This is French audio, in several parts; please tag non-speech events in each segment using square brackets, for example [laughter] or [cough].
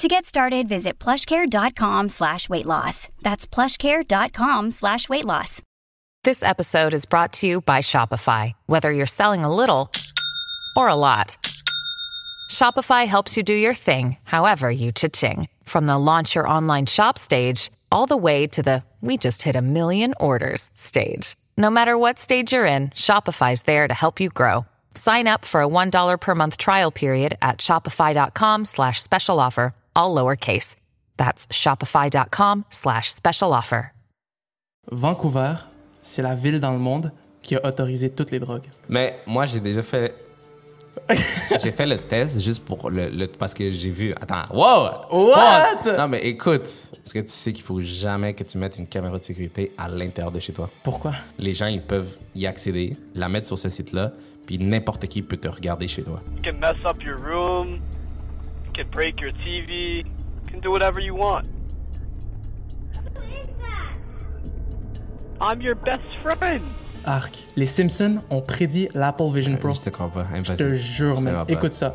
To get started, visit plushcare.com slash weight loss. That's plushcare.com slash weight loss. This episode is brought to you by Shopify. Whether you're selling a little or a lot, Shopify helps you do your thing, however you cha-ching. From the launch your online shop stage, all the way to the we just hit a million orders stage. No matter what stage you're in, Shopify's there to help you grow. Sign up for a $1 per month trial period at shopify.com slash special offer, all lowercase. That's shopify.com slash special offer. Vancouver, c'est la ville dans le monde qui a autorisé toutes les drogues. Mais moi, j'ai déjà fait. [laughs] j'ai fait le test juste pour le, le- parce que j'ai vu. Attends, wow! What? Pause. Non, mais écoute, est-ce que tu sais qu'il faut jamais que tu mettes une caméra de sécurité à l'intérieur de chez toi? Pourquoi? Les gens, ils peuvent y accéder, la mettre sur ce site-là, puis n'importe qui peut te regarder chez toi. You can mess up your room. You can break your TV. You can do whatever you want. I'm your best friend. Arc. Les Simpsons ont prédit l'Apple Vision Pro. Je te crois pas, Je impossible. te jure, man. Écoute ça.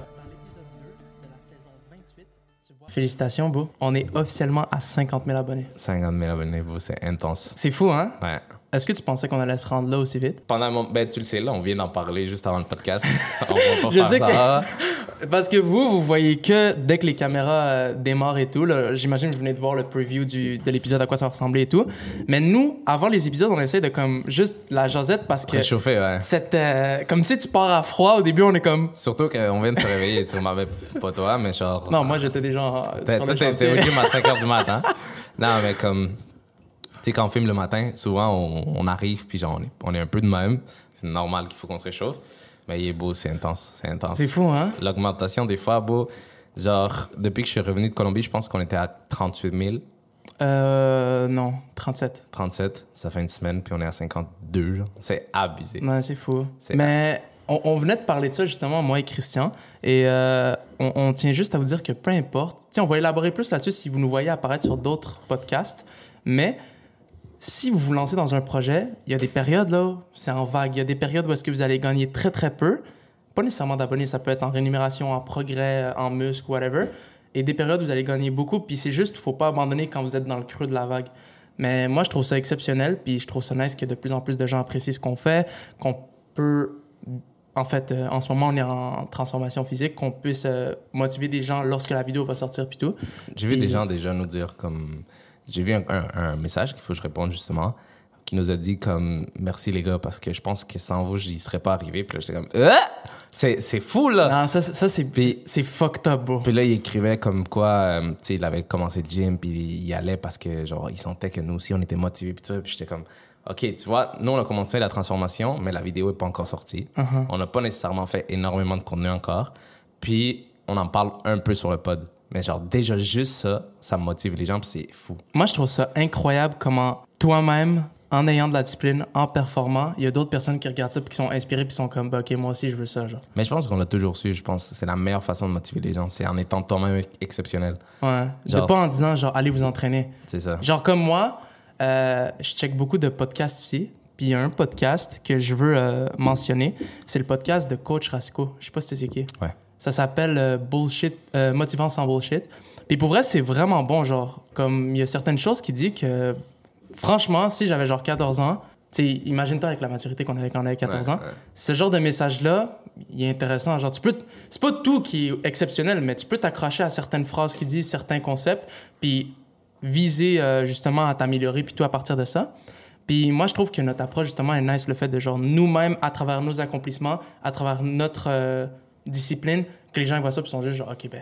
Félicitations, Beau. On est officiellement à 50 000 abonnés. 50 000 abonnés, bro, c'est intense. C'est fou, hein? Ouais. Est-ce que tu pensais qu'on allait se rendre là aussi vite? Pendant mon... Ben, tu le sais, là, on vient d'en parler juste avant le podcast. [laughs] on va pas Je faire sais ça. [laughs] Parce que vous, vous voyez que dès que les caméras euh, démarrent et tout, j'imagine que vous venez de voir le preview du, de l'épisode à quoi ça va ressembler et tout. Mais nous, avant les épisodes, on essaie de comme juste la jasette parce que Réchauffé, ouais. cette, euh, comme si tu pars à froid, au début on est comme... Surtout qu'on vient de se réveiller, tu m'avais [laughs] pas toi, mais genre. Non, moi j'étais déjà en- T'es- au gym à 5 h du matin. Non, mais comme. Tu sais, quand on filme le matin, souvent on, on arrive, puis genre, on est, on est un peu de même. C'est normal qu'il faut qu'on se réchauffe. Mais il est beau, c'est intense. C'est intense. C'est fou, hein? L'augmentation, des fois, beau. Genre, depuis que je suis revenu de Colombie, je pense qu'on était à 38 000, Euh, non, 37. 37. Ça fait une semaine, puis on est à 52. genre. C'est abusé. Ouais, c'est fou. Mais on, on venait de parler de ça justement, moi et Christian. Et euh, on, on tient juste à vous dire que peu importe. Sais, on va élaborer plus là-dessus si vous nous voyez apparaître sur d'autres podcasts. Mais si vous vous lancez dans un projet, il y a des périodes là, c'est en vague. Il y a des périodes où est-ce que vous allez gagner très très peu. Pas nécessairement d'abonnés, ça peut être en rémunération, en progrès, en muscle, whatever. Et des périodes où vous allez gagner beaucoup. Puis c'est juste, faut pas abandonner quand vous êtes dans le creux de la vague. Mais moi, je trouve ça exceptionnel. Puis je trouve ça nice que de plus en plus de gens apprécient ce qu'on fait, qu'on peut en fait, euh, en ce moment, on est en transformation physique, qu'on puisse euh, motiver des gens lorsque la vidéo va sortir puis tout. J'ai vu des gens déjà nous dire comme. J'ai vu un, un- un message qu'il faut que je réponde justement, qui nous a dit comme merci les gars, parce que je pense que sans vous, j'y serais pas arrivé. Puis là, j'étais comme. Euh! C'est c'est fou là! Non, ça, ça c'est c'est fucked up, bro. Puis là, il écrivait comme quoi, euh, tu sais, il avait commencé le gym, puis il y allait parce que, genre, il sentait que nous aussi, on était motivés, puis tout. Puis j'étais comme, OK, tu vois, nous, on a commencé la transformation, mais la vidéo n'est pas encore sortie. Uh-huh. On n'a pas nécessairement fait énormément de contenu encore. Puis, on en parle un peu sur le pod. Mais genre, déjà, juste ça, ça motive les gens, puis c'est fou. Moi, je trouve ça incroyable comment toi-même, en ayant de la discipline, en performant, il y a d'autres personnes qui regardent ça puis qui sont inspirées puis sont comme, bah, OK, moi aussi, je veux ça, genre. Mais je pense qu'on l'a toujours su. Je pense que c'est la meilleure façon de motiver les gens. C'est en étant toi-même exceptionnel. Ouais. Genre- De pas en disant, genre, allez vous entraîner. C'est ça. Genre comme moi, euh, je check beaucoup de podcasts ici. Puis il y a un podcast que je veux euh, mentionner. C'est le podcast de Coach Rasco. Je sais pas si c'est qui. Ouais. Ça s'appelle euh, Bullshit, euh, Motivant sans Bullshit. Puis pour vrai, c'est vraiment bon. Genre, comme il y a certaines choses qui disent que, franchement, si j'avais genre 14 ans, tu sais, imagine-toi avec la maturité qu'on avait quand on avait 14 Ouais, ans. ouais. Ce genre de message-là, il est intéressant. Genre, tu peux. C'est pas tout qui est exceptionnel, mais tu peux t'accrocher à certaines phrases qui disent certains concepts, puis viser euh, justement à t'améliorer, puis tout à partir de ça. Puis moi, je trouve que notre approche, justement, est nice, le fait de genre nous-mêmes, à travers nos accomplissements, à travers notre euh, discipline, que les gens ils voient ça, puis sont juste genre, OK, ben,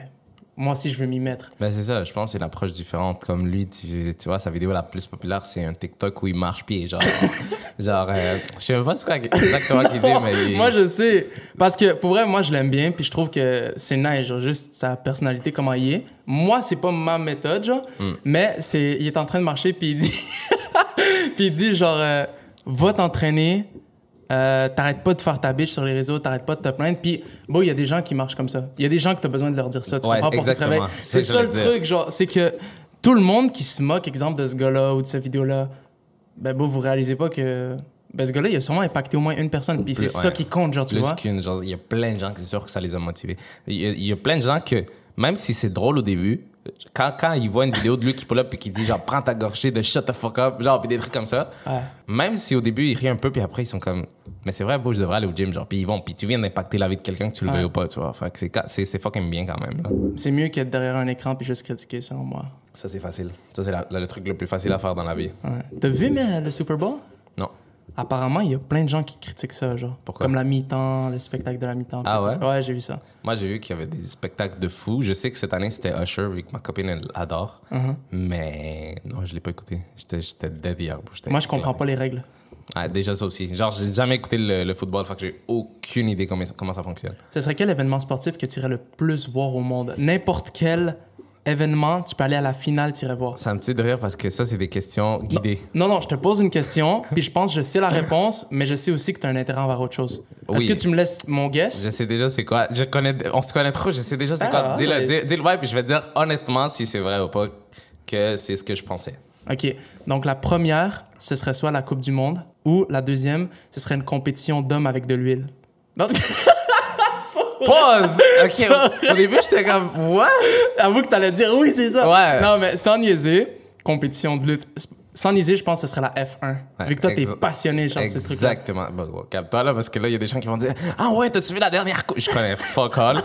moi aussi, je veux m'y mettre. Ben c'est ça, je pense que c'est une approche différente. Comme lui, tu, tu vois, sa vidéo la plus populaire, c'est un TikTok où il marche pied. Genre, [laughs] genre euh, je sais pas ce quoi exactement qu'il dit, mais. il- [laughs] moi, je sais. Parce que pour vrai, moi, je l'aime bien, puis je trouve que c'est nice, genre, juste sa personnalité, comment il est. Moi, c'est pas ma méthode, genre, Mm. mais c'est, il est en train de marcher, puis il dit, [laughs] puis il dit, genre, euh, va t'entraîner, euh, t'arrêtes pas de faire ta bitch sur les réseaux, t'arrêtes pas de te plaindre. Puis, bon, il y a des gens qui marchent comme ça. Il y a des gens que t'as besoin de leur dire ça. Tu Ouais, comprends pour se. C'est ça le truc, genre, c'est que tout le monde qui se moque, exemple, de ce gars-là ou de cette vidéo-là, ben, bon, vous réalisez pas que. Ben, ce gars-là, il a sûrement impacté au moins une personne. Puis c'est ça qui compte, genre, tu plus vois. Genre, il y a plein de gens qui c'est sûr que ça les a motivés. Il y a, il y a plein de gens que, même si c'est drôle au début, quand, quand ils voient une vidéo de lui qui pull up et qui dit genre prends ta gorgée de shut the fuck up, genre, puis des trucs comme ça, Ouais. même si au début ils rient un peu, puis après ils sont comme, mais c'est vrai, beau, je devrais aller au gym, genre, puis ils vont, puis tu viens d'impacter la vie de quelqu'un que tu le Ouais. veuilles ou pas, tu vois. Fait que c'est, fucking bien quand même. C'est mieux qu'être derrière un écran puis juste critiquer, selon moi. Ça, c'est facile. Ça, c'est le truc le plus facile à faire dans la vie. Ouais. T'as vu, mais le Super Bowl? Apparemment, il y a plein de gens qui critiquent ça, genre. Pourquoi? Comme la mi-temps, le spectacle de la mi-temps. Ah etc. Ouais, j'ai vu ça. Moi, j'ai vu qu'il y avait des spectacles de fous. Je sais que cette année, c'était Usher, vu que ma copine, elle adore. Uh-huh. Mais non, je l'ai pas écouté. J'étais, dead hier. Moi, je comprends pas les règles. Ah, déjà, ça aussi. Genre, j'ai jamais écouté le, le football, fait que j'ai aucune idée comment, comment ça fonctionne. Ce serait quel événement sportif que tu irais le plus voir au monde? N'importe quel événement, tu peux aller à la finale, tu irais voir. Ça me tue de rire parce que ça, c'est des questions guidées. Non, non, je te pose une question, puis je pense que je sais la réponse, mais je sais aussi que tu as un intérêt envers autre chose. Est-ce Oui. que tu me laisses mon guess? Je sais déjà c'est quoi. Je connais, on se connaît trop, je sais déjà c'est Ah, quoi. Dis-le, ouais. dis, dis-le, ouais, puis je vais te dire honnêtement si c'est vrai ou pas que c'est ce que je pensais. OK. Donc, la première, ce serait soit la Coupe du Monde, ou la deuxième, ce serait une compétition d'hommes avec de l'huile. [laughs] Pause! [laughs] Ok, au, début, j'étais comme, what? Avoue que t'allais dire oui, c'est ça. Ouais. Non, mais sans niaiser, compétition de lutte. Sans niaiser, je pense que ce serait la F1. Ouais, Vu que toi, t'es passionné, genre, ces trucs-là. Exactement. Bon, bon, calme-toi là, parce que là, il y a des gens qui vont dire Ah ouais, t'as-tu vu la dernière course Je connais fuck all.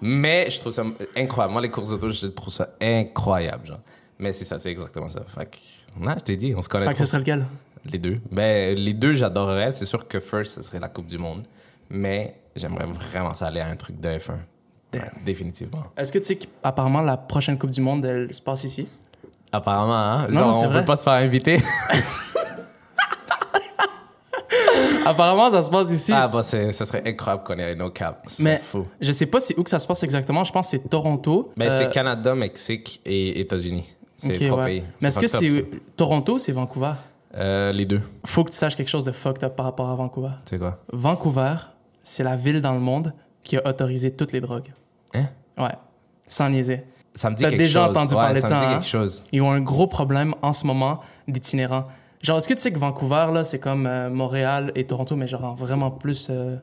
mais je trouve ça incroyable. Moi, les courses auto, je trouve ça incroyable. Genre. Mais c'est ça, c'est exactement ça. Fait que, non, je t'ai dit, on se connaît Fait que ce serait lequel? Les deux. Ben, les deux, j'adorerais. C'est sûr que first, ce serait la Coupe du Monde. Mais j'aimerais vraiment ça aller à un truc de F1. Ouais, définitivement. Est-ce que tu sais qu'apparemment, la prochaine Coupe du Monde, elle se passe ici? Apparemment, hein? Genre, non, on vrai. peut pas se faire inviter. [laughs] apparemment, ça se passe ici. ah, bah, ça serait incroyable qu'on ait nos cap. C'est mais fou. je sais pas où que ça se passe exactement. Je pense que c'est Toronto. Ben, Euh, c'est Canada, Mexique et États-Unis. C'est ok, trois ouais. pays. Mais est-ce que c'est Toronto ou c'est Vancouver? Euh, les deux. Faut que tu saches quelque chose de fucked up par rapport à Vancouver. C'est quoi? Vancouver, c'est la ville dans le monde qui a autorisé toutes les drogues. Hein? Ouais. Sans niaiser. Ça me dit T'as quelque déjà chose. entendu Ouais, parler de ça ça, me dit hein? quelque chose. Ils ont un gros problème en ce moment d'itinérants. Genre, est-ce que tu sais que Vancouver, là, c'est comme euh, Montréal et Toronto, mais genre vraiment plus, euh,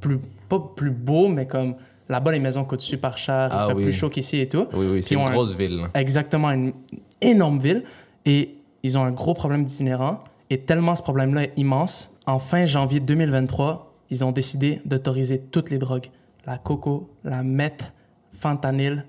plus. Pas plus beau, mais comme là-bas, les maisons coûtent super cher, Ah il fait oui. plus chaud qu'ici et tout. Oui, oui, c'est ont une un- grosse ville. Exactement, une énorme ville. Et ils ont un gros problème d'itinérants. Et tellement ce problème-là est immense, en fin janvier 2023, ils ont décidé d'autoriser toutes les drogues. La coco, la meth, fentanyl,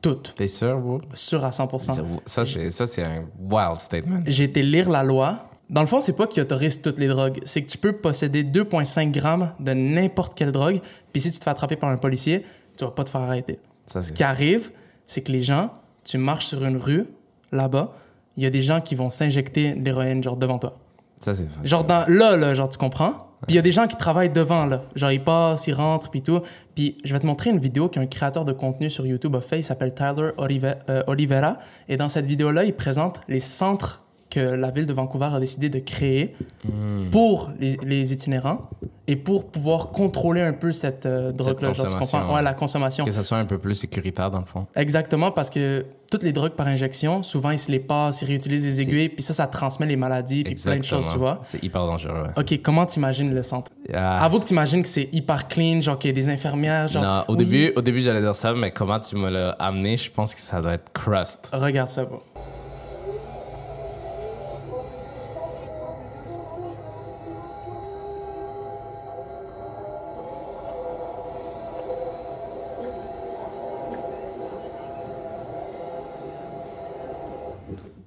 toutes. T'es sûr, bro? Sûr à 100%. Ça, ça, c'est- un wild statement. J'ai été lire la loi. Dans le fond, c'est pas qu'ils autorisent toutes les drogues. C'est que tu peux posséder 2,5 grammes de n'importe quelle drogue. Puis si tu te fais attraper par un policier, tu vas pas te faire arrêter. Ça, Ce qui arrive, c'est que les gens, tu marches sur une rue, là-bas, il y a des gens qui vont s'injecter de l'héroïne, genre devant toi. Ça, c'est Genre dans, là, là, genre tu comprends? Puis il y a des gens qui travaillent devant, là. Genre ils passent, ils rentrent, puis tout. Puis je vais te montrer une vidéo qu'un créateur de contenu sur YouTube a fait. Il s'appelle Tyler euh, Oliveira. Et dans cette vidéo-là, il présente les centres que la ville de Vancouver a décidé de créer Hmm. pour les, les itinérants et pour pouvoir contrôler un peu cette euh, drogue-là. Ouais, ouais. la consommation. Que ça soit un peu plus sécuritaire, dans le fond. Exactement, parce que toutes les drogues par injection, souvent ils se les passent, ils réutilisent les aiguilles, puis ça, ça transmet les maladies, puis plein de choses, tu vois. C'est hyper dangereux, ouais. Ok, comment t'imagines le centre? Ah. Avoue que t'imagines que c'est hyper clean, genre qu'il y a des infirmières, genre. non, au Oui. début, au début j'allais dire ça, mais comment tu me l'as amené, je pense que ça doit être crust. Regarde ça, bro.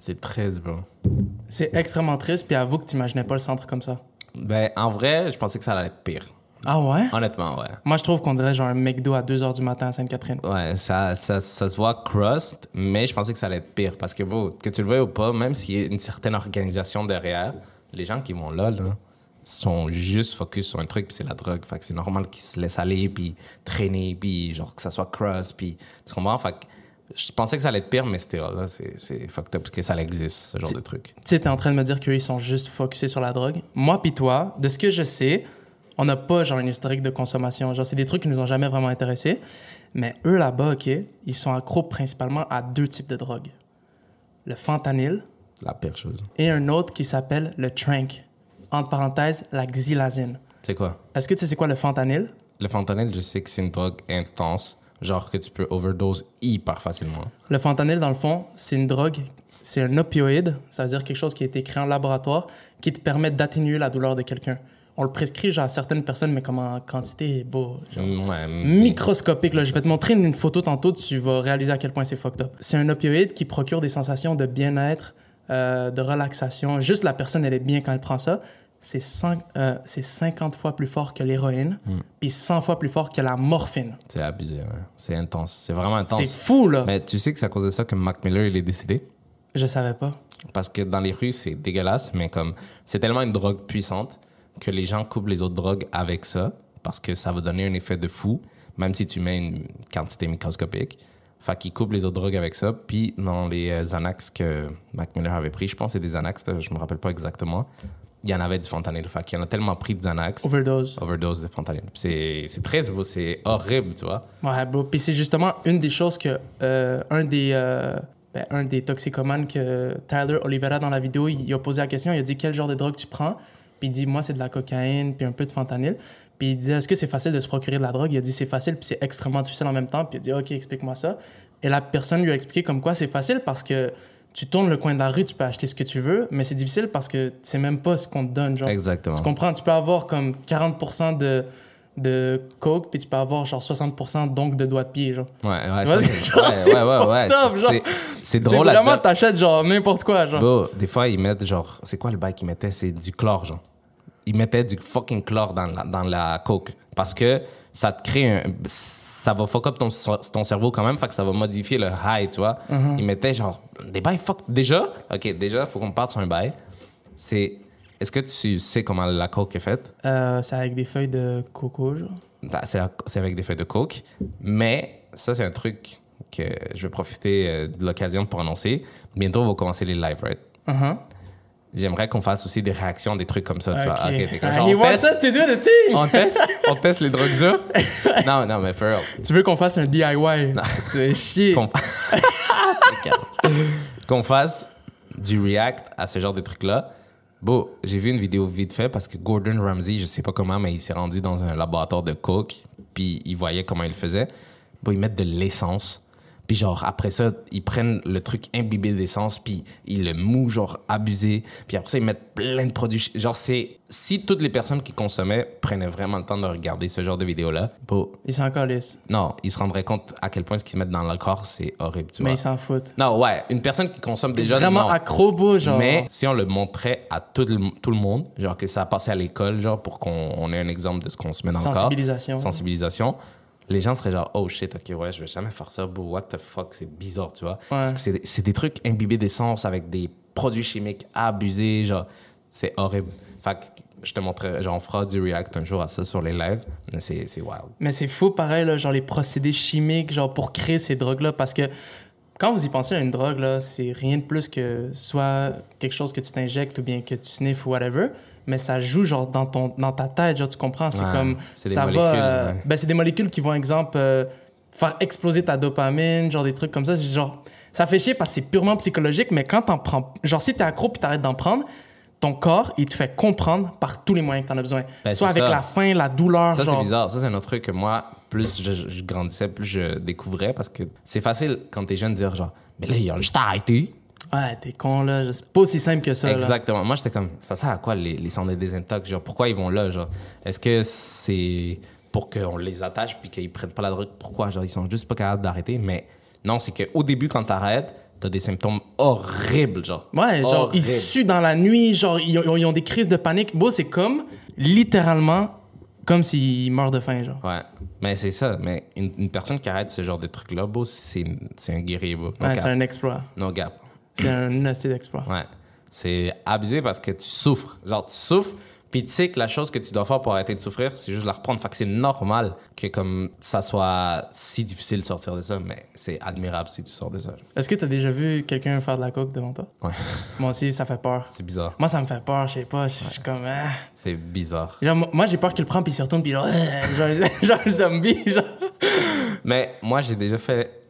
C'est 13, bro. C'est extrêmement triste, puis avoue que t'imaginais pas le centre comme ça. Ben, en vrai, je pensais que ça allait être pire. Ah ouais? Honnêtement, ouais. Moi, je trouve qu'on dirait genre un McDo à 2h du matin à Sainte-Catherine. Ouais, ça, ça, ça se voit crust, mais je pensais que ça allait être pire. Parce que, bon, que tu le veuilles ou pas, même s'il y a une certaine organisation derrière, les gens qui vont là, là, sont juste focus sur un truc, puis c'est la drogue. Fait que c'est normal qu'ils se laissent aller, puis traîner, puis genre que ça soit crust, puis tu comprends? Fait que Je pensais que ça allait être pire, mais c'était là, c'est fucked up parce que ça existe, ce genre de truc. Tu sais, t'es en train de me dire qu'eux, ils sont juste focusés sur la drogue. Moi pis toi, de ce que je sais, on n'a pas genre une historique de consommation. Genre, c'est des trucs qui nous ont jamais vraiment intéressés. Mais eux, là-bas, OK, ils sont accros principalement à deux types de drogues. Le fentanyl la pire chose. et un autre qui s'appelle le trank. Entre parenthèses, la xylazine. C'est quoi? Est-ce que tu sais c'est quoi le fentanyl? Le fentanyl, je sais que c'est une drogue intense, genre que tu peux overdose hyper facilement. Le fentanyl, dans le fond, c'est une drogue, c'est un opioïde, ça veut dire quelque chose qui a été créé en laboratoire qui te permet d'atténuer la douleur de quelqu'un. On le prescrit genre, à certaines personnes, mais comme en quantité beau, genre, Ouais, microscopique. Là. Je vais te montrer une, une photo tantôt, tu vas réaliser à quel point c'est fucked up. C'est un opioïde qui procure des sensations de bien-être, euh, de relaxation. Juste la personne, elle est bien quand elle prend ça. C'est euh, c'est 50 fois plus fort que l'héroïne, puis 100 fois plus fort que la morphine. c'est abusé, ouais. C'est intense. C'est vraiment C'est intense. fou, là. Mais tu sais que c'est à cause de ça que Mac Miller, il est décédé? Je savais pas. Parce que dans les rues, c'est dégueulasse, mais comme c'est tellement une drogue puissante que les gens coupent les autres drogues avec ça parce que ça va donner un effet de fou, même si tu mets une quantité microscopique. Fait qu'ils coupent les autres drogues avec ça. Puis dans les euh, Xanax que Mac Miller avait pris, je pense que c'est des Xanax, je me rappelle pas exactement, il y en avait du fentanyl. Fait qu'il y en a tellement pris de Xanax, Overdose. overdose de fentanyl. C'est c'est très beau, c'est horrible, tu vois. Ouais, bro. Puis c'est justement une des choses que euh, un des euh, ben, un des toxicomanes que Tyler Oliveira dans la vidéo, il, il a posé la question, il a dit quel genre de drogue tu prends? Puis il dit moi c'est de la cocaïne puis un peu de fentanyl. Puis il disait est-ce que c'est facile de se procurer de la drogue? Il a dit c'est facile puis c'est extrêmement difficile en même temps. Puis il a dit OK, explique-moi ça. Et la personne lui a expliqué comme quoi c'est facile parce que tu tournes le coin de la rue, tu peux acheter ce que tu veux, mais c'est difficile parce que tu sais même pas ce qu'on te donne. Genre. Exactement. Tu comprends? Tu peux avoir comme 40% de, de coke, puis tu peux avoir genre 60% donc de doigts de pied, genre. Ouais, ouais, c'est [laughs] ouais, ouais, ouais, c'est- drôle vraiment, t'achètes genre n'importe quoi, genre. Bro, des fois, ils mettent genre. C'est quoi le bail qu'ils mettaient? C'est du chlore, genre. Ils mettaient du fucking chlore dans la, dans la coke. Parce que ça te crée un. Ça va fuck up ton, ton cerveau quand même, fait que ça va modifier le high, tu vois. Uh-huh. Ils mettaient genre. Des bails fuck. Déjà, ok, déjà, faut qu'on parte sur un bail. C'est. Est-ce que tu sais comment la coke est faite? Euh, c'est avec des feuilles de coco, genre. Ben, c'est avec des feuilles de coke. Mais ça, c'est un truc que je vais profiter euh, de l'occasion pour annoncer. Bientôt, on va commencer les lives, right? Uh-huh. J'aimerais qu'on fasse aussi des réactions, des trucs comme ça. Tu vois. Comme genre, on, teste, us to do the thing! on, teste, [laughs] on teste les drogues dures? non, non, mais for real. Tu veux qu'on fasse un DIY? Tu veux chier. Qu'on [laughs] qu'on fasse du react à ce genre de trucs-là. Bon, j'ai vu une vidéo vite fait parce que Gordon Ramsay, je sais pas comment, mais il s'est rendu dans un laboratoire de coke, puis il voyait comment il faisait. Bon, ils mettent de l'essence. Puis genre, après ça, ils prennent le truc imbibé d'essence, puis ils le mouent, genre, abusé. Puis après ça, ils mettent plein de produits. Genre, c'est... Si toutes les personnes qui consommaient prenaient vraiment le temps de regarder ce genre de vidéo-là, bon, Ils s'en calissent. non, ils se rendraient compte à quel point ce qu'ils mettent dans leur corps, c'est horrible, tu Mais vois. ils s'en foutent. Non, ouais, une personne qui consomme déjà... Vraiment non. accro, beau, genre. Mais si on le montrait à tout le, tout le monde, genre que ça a passé à l'école, genre pour qu'on on ait un exemple de ce qu'on se met dans le corps. Sensibilisation. Sensibilisation. Les gens seraient genre, oh shit, ok, ouais, je vais jamais faire ça, bro, what the fuck, c'est bizarre, tu vois. Parce que c'est des- c'est des trucs imbibés d'essence avec des produits chimiques abusés, genre, c'est horrible. Fait que je te montrerai, genre, on fera du react un jour à ça sur les lives, mais c'est c'est wild. Mais c'est fou, pareil, là, genre les procédés chimiques, genre pour créer ces drogues-là, parce que quand vous y pensez à une drogue, là, c'est rien de plus que soit quelque chose que tu t'injectes ou bien que tu sniffes ou whatever, mais ça joue genre dans, ton, dans ta tête, genre tu comprends, c'est Ouais, comme ça molécules, va, euh, ouais. ben c'est des molécules qui vont exemple euh, faire exploser ta dopamine, genre des trucs comme ça, c'est genre ça fait chier parce que c'est purement psychologique, mais quand t'en prends, genre si t'es accro puis t'arrêtes d'en prendre, ton corps il te fait comprendre par tous les moyens que t'en as besoin, Ben, soit avec ça. la faim, la douleur, Ça, c'est bizarre. Ça, c'est un autre truc que moi, plus je, je grandissais, plus je découvrais parce que c'est facile quand t'es jeune de dire genre, mais là, il a juste arrêté. Ouais, t'es con, là. C'est pas aussi simple que ça, là. Exactement. Moi, j'étais comme, ça sert à quoi les, les centres de désintox? Genre, pourquoi ils vont là? Genre, est-ce que c'est pour qu'on les attache puis qu'ils prennent pas la drogue? Pourquoi? Genre, ils sont juste pas capables d'arrêter. Mais non, c'est qu'au début, quand t'arrêtes, t'as des symptômes horribles, genre. Ouais, genre, ils suent dans la nuit, genre, ils ont, ils ont des crises de panique. Bon, c'est comme, littéralement, comme s'ils meurent de faim, genre. Ouais. Mais c'est ça. Mais une, une personne qui arrête ce genre de truc-là, beau, c'est un guerrier, beau. No Ouais, c'est un exploit. No gap. C'est un assez d'exploit. Ouais. C'est abusé parce que tu souffres. Genre, tu souffres, Puis tu sais que la chose que tu dois faire pour arrêter de souffrir, c'est juste la reprendre. Fait que c'est normal que comme ça soit si difficile de sortir de ça, mais c'est admirable si tu sors de ça. Est-ce que t'as déjà vu quelqu'un faire de la coke devant toi? Ouais, [laughs] Moi aussi, ça fait peur. c'est bizarre. Moi, ça me fait peur, je sais pas. Je suis comme. ah. C'est bizarre. Genre, moi- j'ai peur qu'il le prend puis il se retourne puis genre. [laughs] genre, genre zombie. Genre. Mais moi, j'ai déjà fait.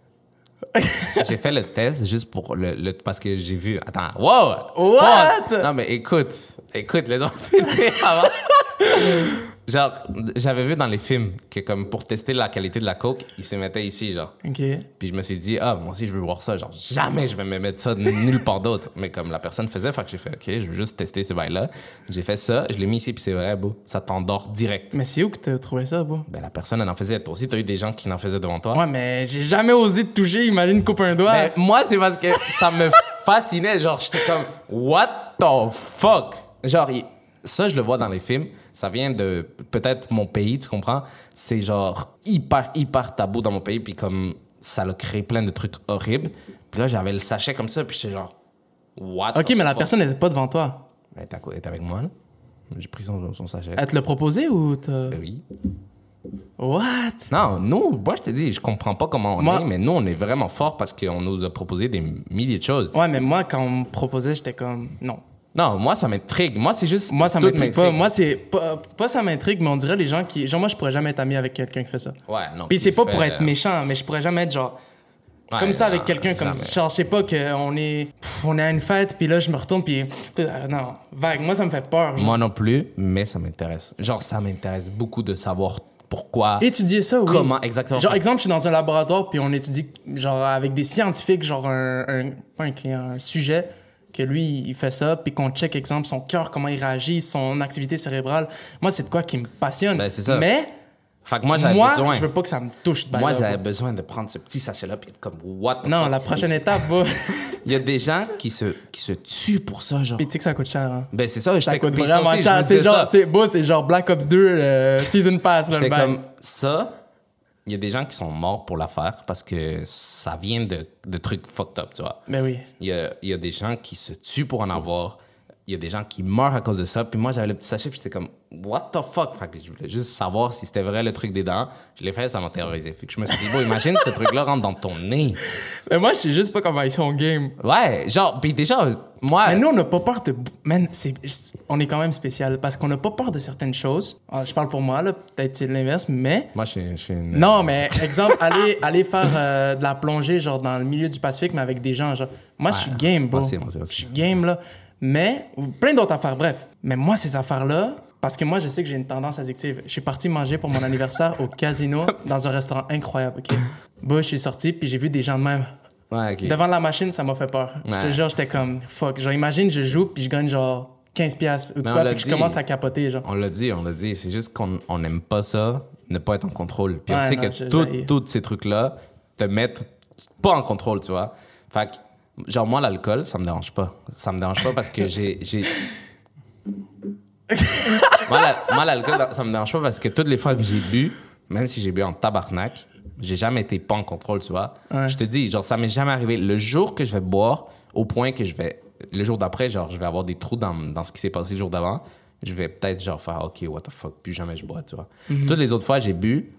[laughs] j'ai fait le test juste pour le, le- parce que j'ai vu. Attends, wow! What? Non, mais écoute, écoute, les [laughs] gens finir avant. Genre, j'avais vu dans les films que, comme pour tester la qualité de la coke, ils se mettaient ici, genre. Ok. Puis je me suis dit, ah, moi aussi, je veux voir ça. Genre, jamais je vais me mettre ça nulle part d'autre. Mais comme la personne faisait, fait que j'ai fait, OK, je veux juste tester ce bail-là. J'ai fait ça, je l'ai mis ici, puis c'est vrai, beau. Ça t'endort direct. Mais c'est où que t'as trouvé ça, beau? Ben, la personne, elle en faisait. Toi aussi, t'as eu des gens qui en faisaient devant toi. Ouais, mais j'ai jamais osé te toucher. Imagine couper un doigt. Mais moi, c'est parce que ça me fascinait. Genre, j'étais comme, what the fuck? Genre, ça, je le vois dans les films. Ça vient de peut-être mon pays, tu comprends? C'est genre hyper, hyper tabou dans mon pays. Puis comme ça a créé plein de trucs horribles. Puis là, j'avais le sachet comme ça. Puis j'étais genre, what ok, the mais la fuck? personne n'était pas devant toi. Elle était, avec moi, là. J'ai pris son, son sachet. Elle te l'a proposé ou t'as. Ben oui. What? Non, nous, moi, je te dis, je comprends pas comment on Moi- est, mais nous, on est vraiment forts parce qu'on nous a proposé des milliers de choses. Ouais, mais moi, quand on me proposait, j'étais comme. Non. Non, moi, ça m'intrigue. Moi, c'est juste. Moi, ça m'intrigue pas. Moi, c'est. Pas, pas ça m'intrigue, mais on dirait les gens qui. Genre, moi, je pourrais jamais être ami avec quelqu'un qui fait ça. Ouais, non. Puis c'est pas pour être euh, méchant, mais je pourrais jamais être genre. ouais, comme ça avec quelqu'un, comme genre, je sais pas, qu'on est, pff, on est à une fête, puis là, je me retourne, puis. euh, non, vague. Moi, ça me fait peur. genre. Moi non plus, mais ça m'intéresse. Genre, ça m'intéresse beaucoup de savoir pourquoi. Étudier ça, oui. Comment, exactement. Genre, exemple, je suis dans un laboratoire, puis on étudie, genre, avec des scientifiques, genre, un, un- pas un client, un sujet, que lui, il fait ça, puis qu'on check, exemple, son cœur, comment il réagit, son activité cérébrale. Moi, c'est de quoi qui me passionne. Ben, c'est ça. Mais, Fait que moi, j'avais moi, besoin. je veux pas que ça me touche. ben Moi, j'avais besoin de prendre ce petit sachet-là puis être comme, what the Non, la prochaine étape, va. [laughs] Il y a des gens qui se, qui se tuent pour ça, genre. puis tu sais que ça coûte cher, hein. Ben, c'est ça, Ça j'étais coûte ça vraiment je cher. C'est genre, ça. c'est beau, c'est genre Black Ops 2, euh, Season Pass, là, le comme, ça, il y a des gens qui sont morts pour la faire parce que ça vient de, de trucs fucked up, tu vois. Ben oui. Il y a, il y a des gens qui se tuent pour en avoir. Il y a des gens qui meurent à cause de ça. Puis moi, j'avais le petit sachet, puis j'étais comme, what the fuck? Fait que je voulais juste savoir si c'était vrai le truc des dents. Je l'ai fait, ça m'a terrorisé. Fait que je me suis dit, bon, imagine ce truc-là rentre dans ton nez. Mais moi, je sais juste pas comment ils sont game. Ouais, genre, puis déjà, moi. Mais nous, on n'a pas peur de. Man, c'est... on est quand même spécial parce qu'on n'a pas peur de certaines choses. Ah, Je parle pour moi, là, peut-être c'est l'inverse, mais. Moi, je suis, je suis une- Non, mais exemple, aller, [laughs] aller faire euh, de la plongée, genre dans le milieu du Pacifique, mais avec des gens, genre. Moi, je suis game, bro. moi aussi, moi aussi, moi aussi. Je suis game, là. Mais, plein d'autres affaires, bref. Mais moi, ces affaires-là, parce que moi, je sais que j'ai une tendance addictive. Je suis parti manger pour mon anniversaire au casino [laughs] dans un restaurant incroyable, OK? Bah, je suis sorti, puis j'ai vu des gens de même. Ouais, ok. Devant la machine, ça m'a fait peur. Je te jure, j'étais comme, fuck. Genre, imagine, je joue, puis je gagne genre 15$ piastres ou de on quoi, puis je commence à capoter, genre. On l'a dit, on l'a dit. C'est juste qu'on on n'aime pas ça, ne pas être en contrôle. Puis on Ouais, sait non, que tous ces trucs-là te mettent pas en contrôle, tu vois. Fait que, genre, moi, l'alcool, ça me dérange pas. Ça me dérange pas parce que j'ai. j'ai- [laughs] moi, la- moi, l'alcool, ça me dérange pas parce que toutes les fois que j'ai bu, même si j'ai bu en tabarnak, j'ai jamais été pas en contrôle, tu vois. Ouais. Je te dis, genre, ça m'est jamais arrivé. Le jour que je vais boire, au point que je vais. Le jour d'après, genre, je vais avoir des trous dans, dans ce qui s'est passé le jour d'avant, je vais peut-être, genre, faire, OK, what the fuck, plus jamais je bois, tu vois. Toutes les autres fois, j'ai bu,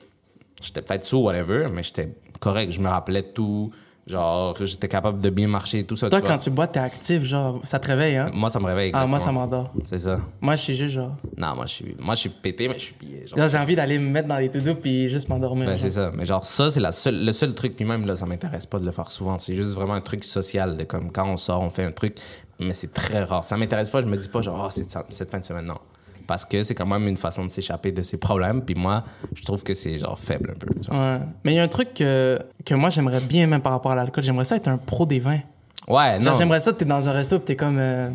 j'étais peut-être sous, whatever, mais j'étais correct. Je me rappelais tout. Genre, j'étais capable de bien marcher et tout ça. Toi, tu quand tu bois, t'es actif, genre, ça te réveille, hein? Moi, ça me réveille. Ah, moi, ça m'endort. C'est ça. Moi, je suis juste genre. Non, moi, je suis, moi, je suis pété, mais je suis pillé. genre. Là, j'ai envie d'aller me mettre dans les to-do puis juste m'endormir. Ben, c'est ça. Mais genre, ça, c'est la seule, le seul truc. Puis même, là, ça m'intéresse pas de le faire souvent. C'est juste vraiment un truc social. De comme quand on sort, on fait un truc. Mais c'est très rare. Ça m'intéresse pas. Je me dis pas, genre, oh, c'est cette fin de semaine. Non. Parce que c'est quand même une façon de s'échapper de ses problèmes. Puis moi, je trouve que c'est genre faible un peu. tu vois. Ouais. Mais il y a un truc que, que moi, j'aimerais bien, même par rapport à l'alcool. J'aimerais ça être un pro des vins. Ouais, non. Genre, j'aimerais ça, t'es dans un resto t'es comme. euh,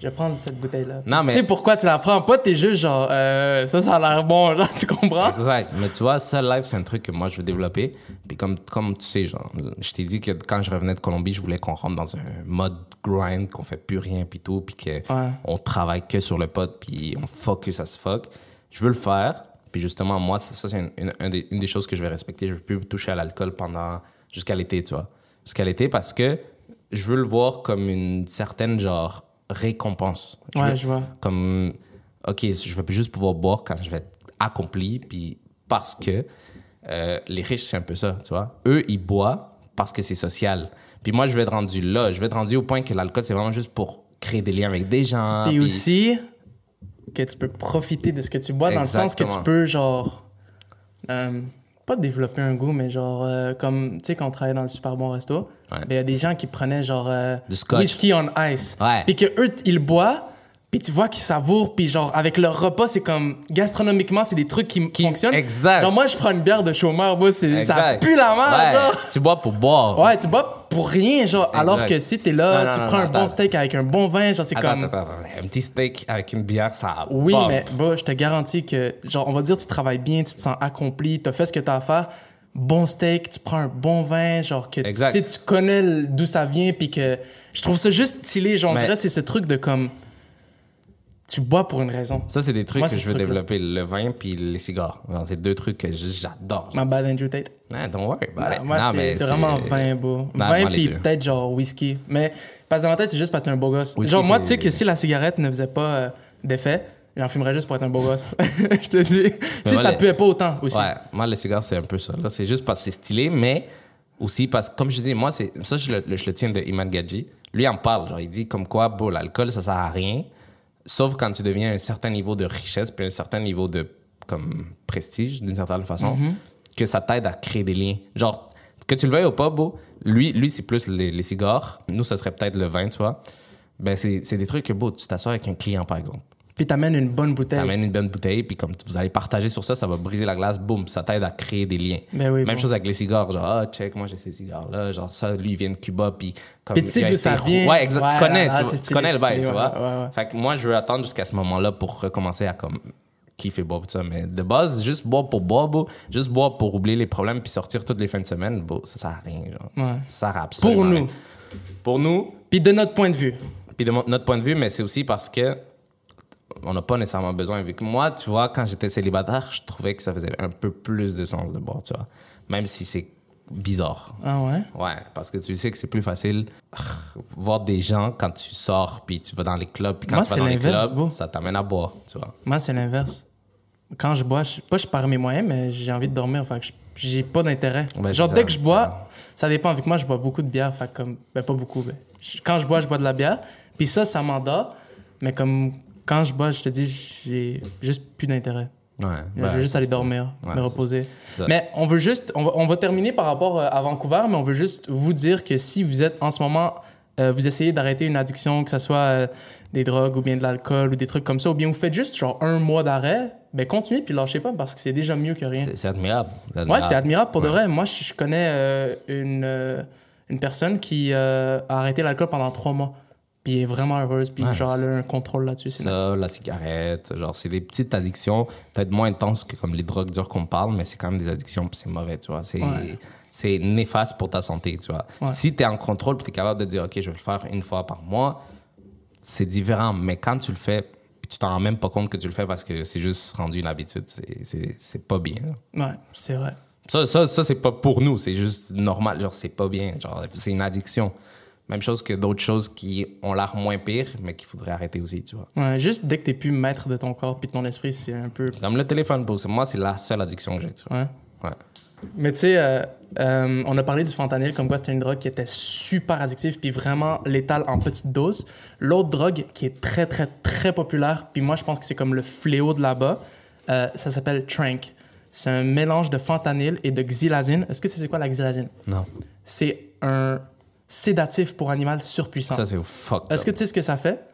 je vais prendre cette bouteille-là. Non, mais- Tu sais pourquoi tu la prends pas, t'es juste genre. euh, ça, ça a l'air bon, [laughs] genre, tu comprends? Exact. Mais tu vois, ça, live, c'est un truc que moi, je veux développer. Puis comme, comme tu sais, genre, je t'ai dit que quand je revenais de Colombie, je voulais qu'on rentre dans un mode grind, qu'on fait plus rien, puis tout, puis qu'on on travaille que sur le pot, puis on focus à ce fuck. Je veux le faire. Puis justement, moi, ça, ça, c'est une, une- un des, une des choses que je vais respecter. Je veux plus toucher à l'alcool pendant... jusqu'à l'été, tu vois. Jusqu'à l'été, parce que je veux le voir comme une certaine, genre, récompense. Ouais, veux- je vois. comme OK, je vais juste pouvoir boire quand je vais être accompli, puis parce que euh, les riches, c'est un peu ça, tu vois. Eux, ils boivent parce que c'est social. Puis moi, je vais être rendu là. Je vais être rendu au point que l'alcool, c'est vraiment juste pour créer des liens avec des gens. Et puis- aussi que tu peux profiter de ce que tu bois dans le sens que tu peux, genre, euh, pas développer un goût, mais genre, euh, comme, tu sais, quand on travaillait dans le super bon resto, Ouais. ben, il y a des gens qui prenaient, genre, euh, Du scotch. whisky on ice. Ouais. Puis que eux, ils boivent, puis tu vois qu'ils savourent, puis genre, avec leur repas, c'est comme, gastronomiquement, c'est des trucs qui, Qui- fonctionnent. exact. Genre, moi, je prends une bière de chômeur, moi, c'est, ça pue la merde, Ouais, genre. Tu bois pour boire. Ouais, tu bois pour rien, genre. Alors que si t'es là, Non, tu non, prends non, un bon steak avec un bon vin, genre, c'est comme. attends, attends. Un petit steak avec une bière, ça. Oui, bombe. mais bah, je te garantis que, genre, on va dire, tu travailles bien, tu te sens accompli, tu as fait ce que tu as à faire. Bon steak, tu prends un bon vin, genre, que tu Exact. sais, tu connais d'où ça vient, puis que je trouve ça juste stylé. Genre, on dirait, c'est ce truc de comme. Tu bois pour une raison. Ça, c'est des trucs Moi, que je veux développer le vin puis les cigares. C'est deux trucs que j'adore. My bad, Andrew Tate. Ouais, don't worry about it. Moi, c'est- vraiment vin, beau. Non, vin, puis peut-être genre whisky. Mais parce que dans ma tête, c'est juste parce que t'es un beau gosse. Whisky, genre, moi, tu sais que si la cigarette ne faisait pas euh, d'effet, j'en fumerais juste pour être un beau gosse. [laughs] je te dis. si moi, ça les- puait pas autant aussi. Ouais, moi, le cigare, c'est un peu ça. C'est juste parce que c'est stylé, mais aussi parce que, comme je dis, moi, c'est ça, je le, je le tiens de Iman Gadji. Lui, il en parle. Genre, il dit comme quoi, bon, l'alcool, ça sert à rien, sauf quand tu deviens un certain niveau de richesse puis un certain niveau de comme prestige, d'une certaine façon, Mm-hmm. que ça t'aide à créer des liens. Genre, que tu le veuilles ou pas, beau, lui, lui c'est plus les, les cigares. Nous, ça serait peut-être le vin, tu vois. Ben, c'est c'est des trucs que, beau, tu t'assois avec un client, par exemple. Puis t'amènes une bonne bouteille. T'amènes une bonne bouteille, puis comme vous allez partager sur ça, ça va briser la glace, boum, ça t'aide à créer des liens. Ben oui, Même bon. chose avec les cigares, genre, ah, check, moi j'ai ces cigares-là, genre ça, lui, il vient de Cuba, puis comme. Puis tu sais d'où ça vient. Ouais, exact. Ouais, tu connais, là, là, tu, c'est tu stylé, connais le bail, tu vois. ouais. Fait que moi, je veux attendre jusqu'à ce moment-là pour recommencer à comme kiffer boire tout ça. Mais de base, juste boire pour boire, beau, juste boire pour oublier les problèmes, puis sortir toutes les fins de semaine, beau, ça sert à rien, genre. Ça sert à absolument Pour nous. rien. Pour nous, Puis de notre point de vue. puis de notre point de vue, mais c'est aussi parce que on n'a pas nécessairement besoin. Vu que moi, tu vois, quand j'étais célibataire, je trouvais que ça faisait un peu plus de sens de boire, tu vois. Même si c'est bizarre. Ah ouais? Ouais, parce que tu sais que c'est plus facile voir des gens quand tu sors puis tu vas dans les clubs puis quand Moi, tu vas dans les clubs, beau. ça t'amène à boire, tu vois. Moi, c'est l'inverse. Quand je bois, je, pas je pars mes moyens, mais j'ai envie de dormir. Fait que j'ai pas d'intérêt. Genre, dès que je bois, ça dépend. Vu que moi, je bois beaucoup de bière. Fait comme, ben, pas beaucoup. ben, quand je bois, je bois de la bière. Puis ça, ça m'endort. Mais comme, quand je bois, je te dis, j'ai juste plus d'intérêt. Ouais. je ben, veux juste ça aller dormir, Ouais, me reposer. Mais on veut juste, on va, on va terminer par rapport euh, à Vancouver, mais on veut juste vous dire que si vous êtes en ce moment, euh, vous essayez d'arrêter une addiction, que ce soit euh, des drogues ou bien de l'alcool ou des trucs comme ça, ou bien vous faites juste genre un mois d'arrêt, ben continuez puis lâchez pas parce que c'est déjà mieux que rien. C'est- C'est admirable. Ouais, c'est admirable pour de vrai. Moi, je, je connais euh, une, une personne qui a arrêté l'alcool pendant trois mois. Puis elle est vraiment heureuse. Puis Ouais, genre, elle a un contrôle là-dessus. nice. Ça, la cigarette, genre, c'est des petites addictions, peut-être moins intenses que comme les drogues dures qu'on parle, mais c'est quand même des addictions, puis c'est mauvais, tu vois. C'est Ouais. néfaste pour ta santé, tu vois. Ouais. Si tu es en contrôle, puis tu es capable de dire, OK, je vais le faire une fois par mois, c'est différent. Mais quand tu le fais, puis tu t'en rends même pas compte que tu le fais parce que c'est juste rendu une habitude, c'est pas bien. Ouais, c'est vrai. Ça, ça, ça c'est pas pour nous, c'est juste normal. Genre, c'est pas bien. Genre, c'est une addiction. Même chose que d'autres choses qui ont l'air moins pires, mais qu'il faudrait arrêter aussi, tu vois. Ouais, juste dès que t'es plus maître de ton corps puis de ton esprit, c'est un peu. Comme le téléphone, pour moi, c'est la seule addiction que j'ai, tu vois. Ouais. Ouais. Mais tu sais, euh, euh, on a parlé du fentanyl comme quoi c'était une drogue qui était super addictive puis vraiment létale en petite dose. L'autre drogue qui est très, très, très populaire, puis moi je pense que c'est comme le fléau de là-bas, euh, ça s'appelle Trank. C'est un mélange de fentanyl et de xylazine. Est-ce que tu sais c'est quoi la xylazine? Non. C'est un sédatif pour animal surpuissant. Ça, c'est fuck. Est-ce que tu sais ce que ça fait?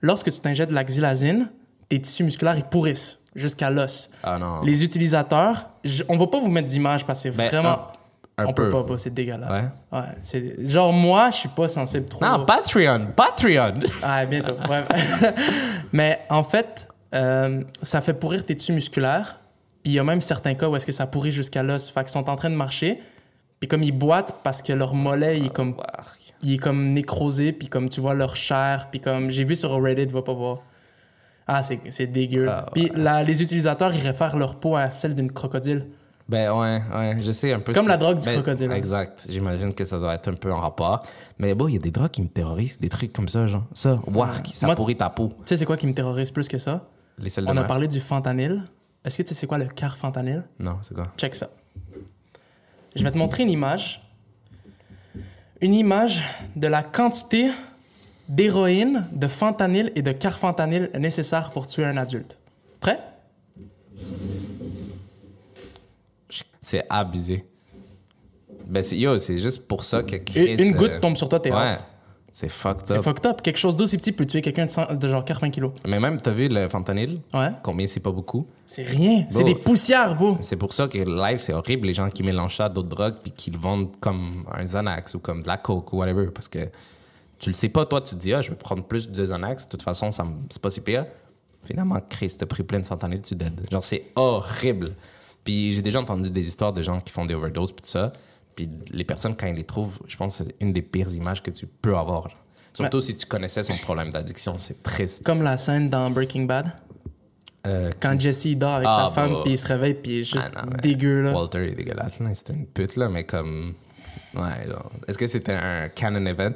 Lorsque tu t'injectes de la xylazine, tes tissus musculaires, ils pourrissent jusqu'à l'os. Ah non. Les utilisateurs, on va pas vous mettre d'image parce que c'est Ben, vraiment... un on peu. peut pas, pas, c'est dégueulasse. Ouais. c'est... Genre, moi, je suis pas sensible trop... Non, Patreon. Patreon. [laughs] Ah, bientôt. [laughs] Mais en fait, euh, ça fait pourrir tes tissus musculaires. Puis il y a même certains cas où est-ce que ça pourrit jusqu'à l'os. Fait qu'ils sont en train de marcher. Puis comme ils boitent parce que leur mollet, il est comme, il est comme nécrosé. Puis comme tu vois leur chair. Puis comme j'ai vu sur Reddit, va pas voir. Ah, c'est, c'est dégueu. Ah, Puis la- les utilisateurs, ils réfèrent leur peau à celle d'une crocodile. Ben ouais, ouais, je sais un peu. Comme la drogue du ben, crocodile. hein. Exact. J'imagine que ça doit être un peu en rapport. Mais bon, il y a des drogues qui me terrorisent, des trucs comme ça, genre. Ça, wark, ça Moi, pourrit ta peau. Tu sais, c'est quoi qui me terrorise plus que ça? Les de On a mer. parlé du fentanyl. Est-ce que tu sais c'est quoi le carfentanyl? Non, c'est quoi? Check ça. Je vais te montrer une image. Une image de la quantité d'héroïne, de fentanyl et de carfentanyl nécessaire pour tuer un adulte. Prêt? C'est abusé. Ben, c'est, yo, c'est juste pour ça que Une, Chris, une goutte euh, tombe sur toi, t'es Ouais. C'est fucked C'est up. fucked up. Quelque chose d'aussi petit peut tuer quelqu'un de, genre 80 kilos. Mais même, t'as vu le fentanyl? Ouais. Combien c'est pas beaucoup? C'est rien. C'est des poussières, beau. C'est pour ça que live, c'est horrible, les gens qui mélangent ça à d'autres drogues puis qui le vendent comme un Xanax ou comme de la coke ou whatever. Parce que tu le sais pas, toi, tu te dis, ah, je vais prendre plus de Xanax, de toute façon, ça c'est pas si pire. Finalement, Chris, t'as pris plein de fentanyl, tu dead. Genre, c'est horrible. Puis j'ai déjà entendu des histoires de gens qui font des overdoses puis tout ça. Puis les personnes, quand ils les trouvent, je pense que c'est une des pires images que tu peux avoir. Surtout si tu connaissais son problème d'addiction, c'est triste. Comme la scène dans Breaking Bad? Euh, Quand Jesse il dort avec Ah, sa femme, bah. puis il se réveille, puis il est juste Ah, non, dégueu, là. Walter est dégueulasse, là. C'était une pute, là, mais comme. Ouais. Est-ce que c'était un canon event?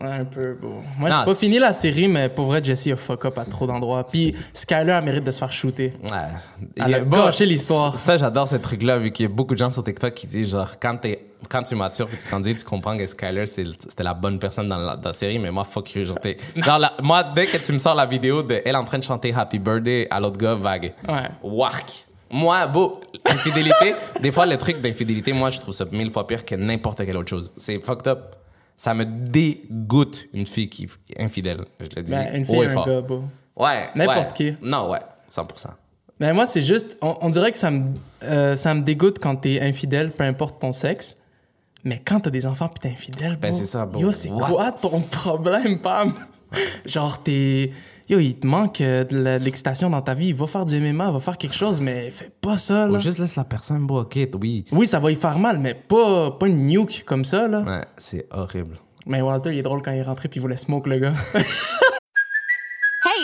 Un peu beau. Moi, Non, j'ai pas c'est- fini la série, mais pour vrai, Jesse a fuck up à trop d'endroits. Puis Skyler a mérite de se faire shooter. Ouais. Elle a gâché l'histoire. Ça, j'adore ce truc-là, vu qu'il y a beaucoup de gens sur TikTok qui disent, genre, quand, t'es- quand tu matures puis tu grandis, tu comprends que Skyler, c'est- c'était la bonne personne dans la, dans la série, mais moi, fuck you. Genre, t'es- genre, la- moi, dès que tu me sors la vidéo de elle en train de chanter Happy Birthday à l'autre gars, vague. Ouais. Wark. Moi, beau, infidélité, des fois, le truc d'infidélité, moi, je trouve ça mille fois pire que n'importe quelle autre chose. C'est fucked up. Ça me dégoûte une fille qui est infidèle. Je le dis. Ben, une fille un gars, beau. Ouais. N'importe ouais. qui. Non, ouais, 100%. Mais moi, c'est juste, on, on dirait que ça me, euh, ça me dégoûte quand t'es infidèle, peu importe ton sexe. Mais quand t'as des enfants pis t'es infidèle, Ben, c'est ça, bro. Yo, c'est quoi ton [laughs] problème, Pam? Genre, t'es. Yo, il te manque euh, de l'excitation dans ta vie. Va faire du MMA, va faire quelque chose, mais fais pas ça, là. Ou juste laisse la personne, ok, oui. Oui, ça va y faire mal, mais pas, pas une nuke comme ça, là. Ouais, c'est horrible. Mais Walter, il est drôle quand il est rentré puis il voulait smoke le gars. [laughs]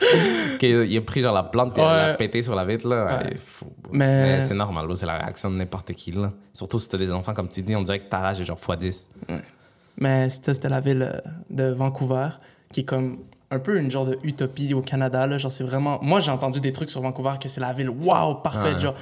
[laughs] Ok, il a pris genre la plante et il l'a Ouais. pété sur la vitre, là. Ouais. Mais- Mais c'est normal, c'est la réaction de n'importe qui, là. Surtout si t'as des enfants, comme tu dis, on dirait que ta rage est genre x10. Mais c'était la ville euh, de Vancouver, qui est comme un peu une genre de utopie au Canada. Là. Genre, c'est vraiment... Moi, j'ai entendu des trucs sur Vancouver que c'est la ville, waouh, parfaite, Ouais, genre.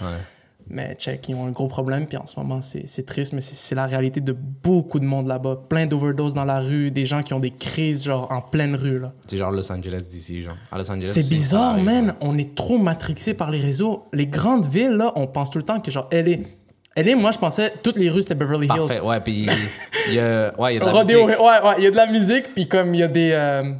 Mais check, ils ont un gros problème, puis en ce moment, c'est triste, mais c'est la réalité de beaucoup de monde là-bas. Plein d'overdoses dans la rue, des gens qui ont des crises, genre, en pleine rue, là. C'est genre Los Angeles d'ici, genre. À Los Angeles, C'est bizarre, pareil, man. ouais. On est trop matrixé par les réseaux. Les grandes villes, là, on pense tout le temps que, genre, LA... LA, moi, je pensais, toutes les rues, c'était Beverly Hills. Parfait, ouais, puis il y a, ouais, il y a de la [laughs] Rodeo, musique. ouais, ouais, il y a de la musique, puis comme il y a des. euh,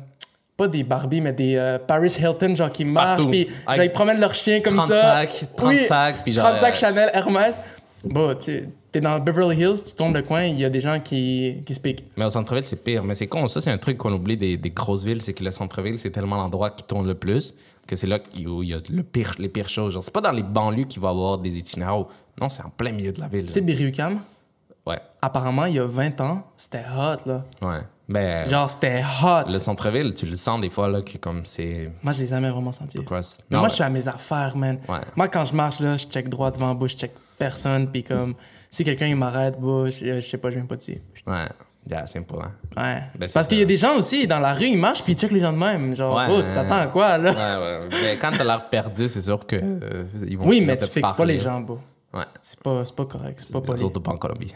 pas des Barbie, mais des euh, Paris Hilton, genre qui marchent, puis genre ils promènent leurs chiens comme 30 ça. sacs, 30 sacs, puis genre, 30 sacs euh, Chanel, Hermès. Bon, tu es dans Beverly Hills, tu tournes le coin, il y a des gens qui, qui se piquent. Mais au centre-ville, c'est pire. Mais c'est con, ça, c'est un truc qu'on oublie des, des grosses villes, c'est que le centre-ville, c'est tellement l'endroit qui tourne le plus que c'est là où il y a le pire, les pires choses. Genre, c'est pas dans les banlieues qu'il va y avoir des itinéraires. Non, c'est en plein milieu de la ville. Tu sais, Ouais, apparemment, il y a 20 ans, c'était hot, là. ouais. Ben, Genre, c'était hot. le centre-ville, tu le sens des fois, là, que comme c'est. Moi, je les ai jamais vraiment sentis. Cross. Mais Non, moi, ouais. je suis à mes affaires, man. Ouais. Moi, quand je marche, là, je check droit devant bouche, je check personne, puis comme, si quelqu'un, il m'arrête, bah, je, je sais pas, je viens pas dessus. Ouais, yeah, c'est important. Ouais. Ben, parce qu'il y a des gens aussi, dans la rue, ils marchent, puis ils checkent les gens de même. Genre, Ouais. oh, t'attends à quoi, là? Ouais, ouais. Mais quand t'as l'air perdu, c'est sûr que. euh, ils vont Oui, mais tu fixes pas les gens, beau. Ouais. C'est pas, c'est pas correct, c'est pas poli. Surtout pas en Colombie.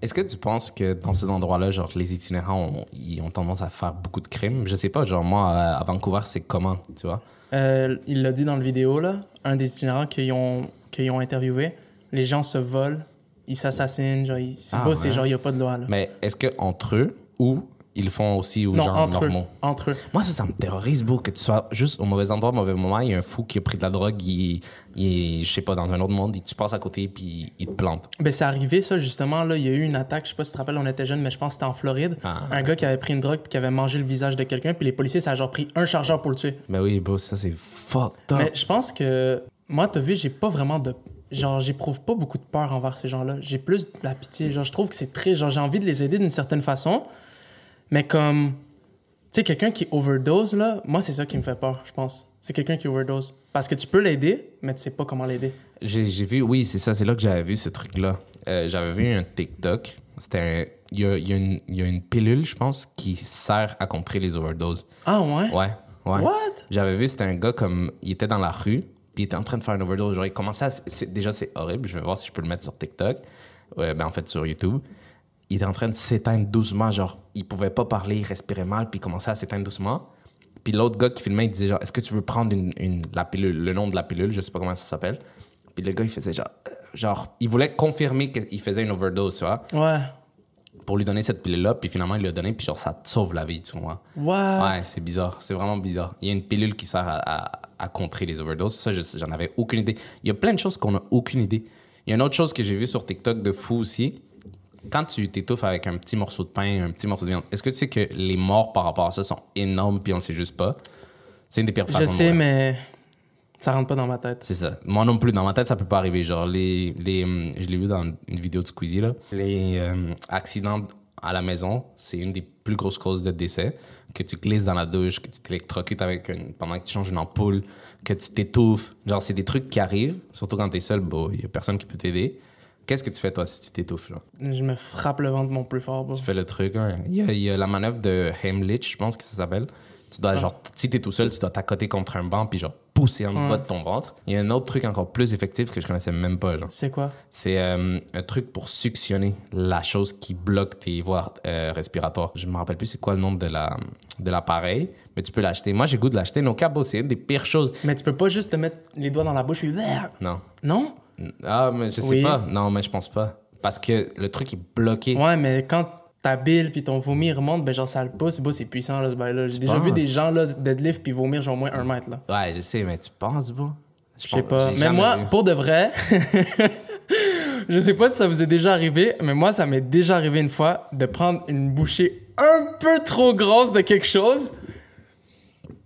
Est-ce que tu penses que dans ces endroits-là, genre les itinérants, ont, ils ont tendance à faire beaucoup de crimes? Je sais pas, genre moi, à à Vancouver, c'est comment, tu vois? Euh, il l'a dit dans le vidéo, là, un des itinérants qu'ils ont, qu'ils ont interviewé, les gens se volent, ils s'assassinent, genre, c'est Ah, beau, c'est genre, il y a pas de loi, là. Mais est-ce que entre eux ou ils le font aussi aux Non, gens entre eux. normaux. Entre eux. Moi, ça, ça me terrorise, bro, que tu sois juste au mauvais endroit, au mauvais moment. Il y a un fou qui a pris de la drogue, il, il est, je sais pas, dans un autre monde, et tu passes à côté, puis il te plante. Ben, c'est arrivé, ça, justement. Là, il y a eu une attaque. Je sais pas si tu te rappelles, on était jeunes, mais je pense que c'était en Floride. Ah. Un gars qui avait pris une drogue puis qui avait mangé le visage de quelqu'un. Puis les policiers, ça a genre pris un chargeur pour le tuer. Mais oui, bro, ça, c'est fucked up. Mais je pense que moi, t'as vu, j'ai pas vraiment de. Genre, j'éprouve pas beaucoup de peur envers ces gens-là. J'ai plus de la pitié. Genre, je trouve que c'est très. Genre, j'ai envie de les aider d'une certaine façon. Mais comme. Tu sais, quelqu'un qui overdose, là, moi, c'est ça qui me fait peur, je pense. C'est quelqu'un qui overdose. Parce que tu peux l'aider, mais tu sais pas comment l'aider. J'ai j'ai vu, oui, c'est ça, c'est là que j'avais vu ce truc-là. Euh, j'avais vu un TikTok. C'était Il y a, y a y a une pilule, je pense, qui sert à contrer les overdoses. Ah, ouais? Ouais, ouais. What? J'avais vu, c'était un gars comme. Il était dans la rue, puis il était en train de faire une overdose. Il commençait à. déjà, c'est horrible. Je vais voir si je peux le mettre sur TikTok. Ouais, ben, en fait, sur YouTube. Il était en train de s'éteindre doucement. Genre, il pouvait pas parler, il respirait mal, puis il commençait à s'éteindre doucement. Puis l'autre gars qui filmait, il disait genre, est-ce que tu veux prendre une, une- la pilule, le nom de la pilule, je sais pas comment ça s'appelle. Puis le gars, il faisait genre, euh, genre, il voulait confirmer qu'il faisait une overdose, tu vois, Ouais. pour lui donner cette pilule-là. Puis finalement, il l'a donné, puis genre, ça te sauve la vie, tu vois. What? Ouais, c'est bizarre. C'est vraiment bizarre. Il y a une pilule qui sert à, à- à contrer les overdoses. Ça, je- j'en avais aucune idée. Il y a plein de choses qu'on n'a aucune idée. Il y a une autre chose que j'ai vue sur TikTok de fou aussi. Quand tu t'étouffes avec un petit morceau de pain, un petit morceau de viande, est-ce que tu sais que les morts par rapport à ça sont énormes puis on ne sait juste pas? C'est une des pires façons Je sais, mais ça rentre pas dans ma tête. C'est ça. Moi non plus, dans ma tête, ça peut pas arriver. Genre, les, les, hum, je l'ai vu dans une vidéo de Squeezie, là. Les euh, accidents à la maison, c'est une des plus grosses causes de décès. Que tu glisses dans la douche, que tu t'électrocutes avec une, pendant que tu changes une ampoule, que tu t'étouffes. Genre, c'est des trucs qui arrivent, surtout quand t'es seul, bon, il y a personne qui peut t'aider. Qu'est-ce que tu fais, toi, si tu t'étouffes, là? Je me frappe le ventre mon plus fort. bro. Tu fais le truc. hein. Il, y a, il y a la manœuvre de Heimlich, je pense que ça s'appelle. Tu dois, genre, si t'es tout seul, tu dois t'accoter contre un banc puis genre pousser en bas de ton ventre. Il y a un autre truc encore plus effectif que je connaissais même pas, genre. C'est quoi? C'est euh, un truc pour suctionner la chose qui bloque tes voies euh, respiratoires. Je me rappelle plus c'est quoi le nom de la de l'appareil, mais tu peux l'acheter. Moi, j'ai goût de l'acheter. No cabo, c'est une des pires choses. Mais tu peux pas juste te mettre les doigts dans la bouche et... Non. Non? Ah, mais je sais Oui. pas. Non, mais je pense pas. Parce que le truc est bloqué. Ouais, mais quand ta bile puis ton vomi remonte, ben genre ça le pousse. C'est puissant là, ce bail-là. J'ai déjà vu des gens là deadlift puis vomir genre au moins un mètre là. Ouais, je sais, mais tu penses, bon? Je sais pas. Mais moi, vu. pour de vrai, [laughs] je sais pas si ça vous est déjà arrivé, mais moi, ça m'est déjà arrivé une fois de prendre une bouchée un peu trop grosse de quelque chose.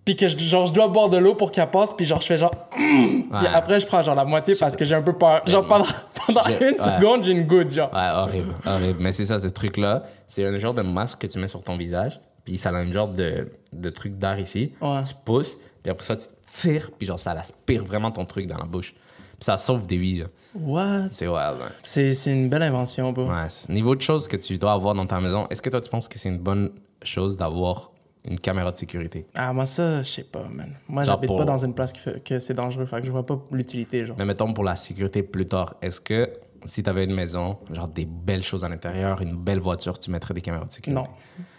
Puis que je, genre, je dois boire de l'eau pour qu'elle passe, puis genre, je fais genre. [clears throat] Puis Ouais. après, je prends genre la moitié parce que j'ai un peu peur. Genre, pendant, [laughs] pendant une ouais. seconde, j'ai une goutte, genre. Ouais, horrible, horrible. Mais c'est ça, ce truc-là, c'est un genre de masque que tu mets sur ton visage, puis ça a un genre de, de truc d'air ici. Ouais. Tu pousses, puis après ça, tu tires, puis genre, ça aspire vraiment ton truc dans la bouche. Puis ça sauve des vies, là. What? C'est wild, hein. C'est c'est une belle invention, bro. Ouais, niveau de choses que tu dois avoir dans ta maison, est-ce que toi, tu penses que c'est une bonne chose d'avoir une caméra de sécurité? Ah, moi, ça, je sais pas, man. Moi, j'habite pour- pas dans une place qui fait, que c'est dangereux, fait que je vois pas l'utilité, genre. Mais mettons pour la sécurité plus tard, est-ce que si tu avais une maison, genre des belles choses à l'intérieur, une belle voiture, tu mettrais des caméras de sécurité? Non.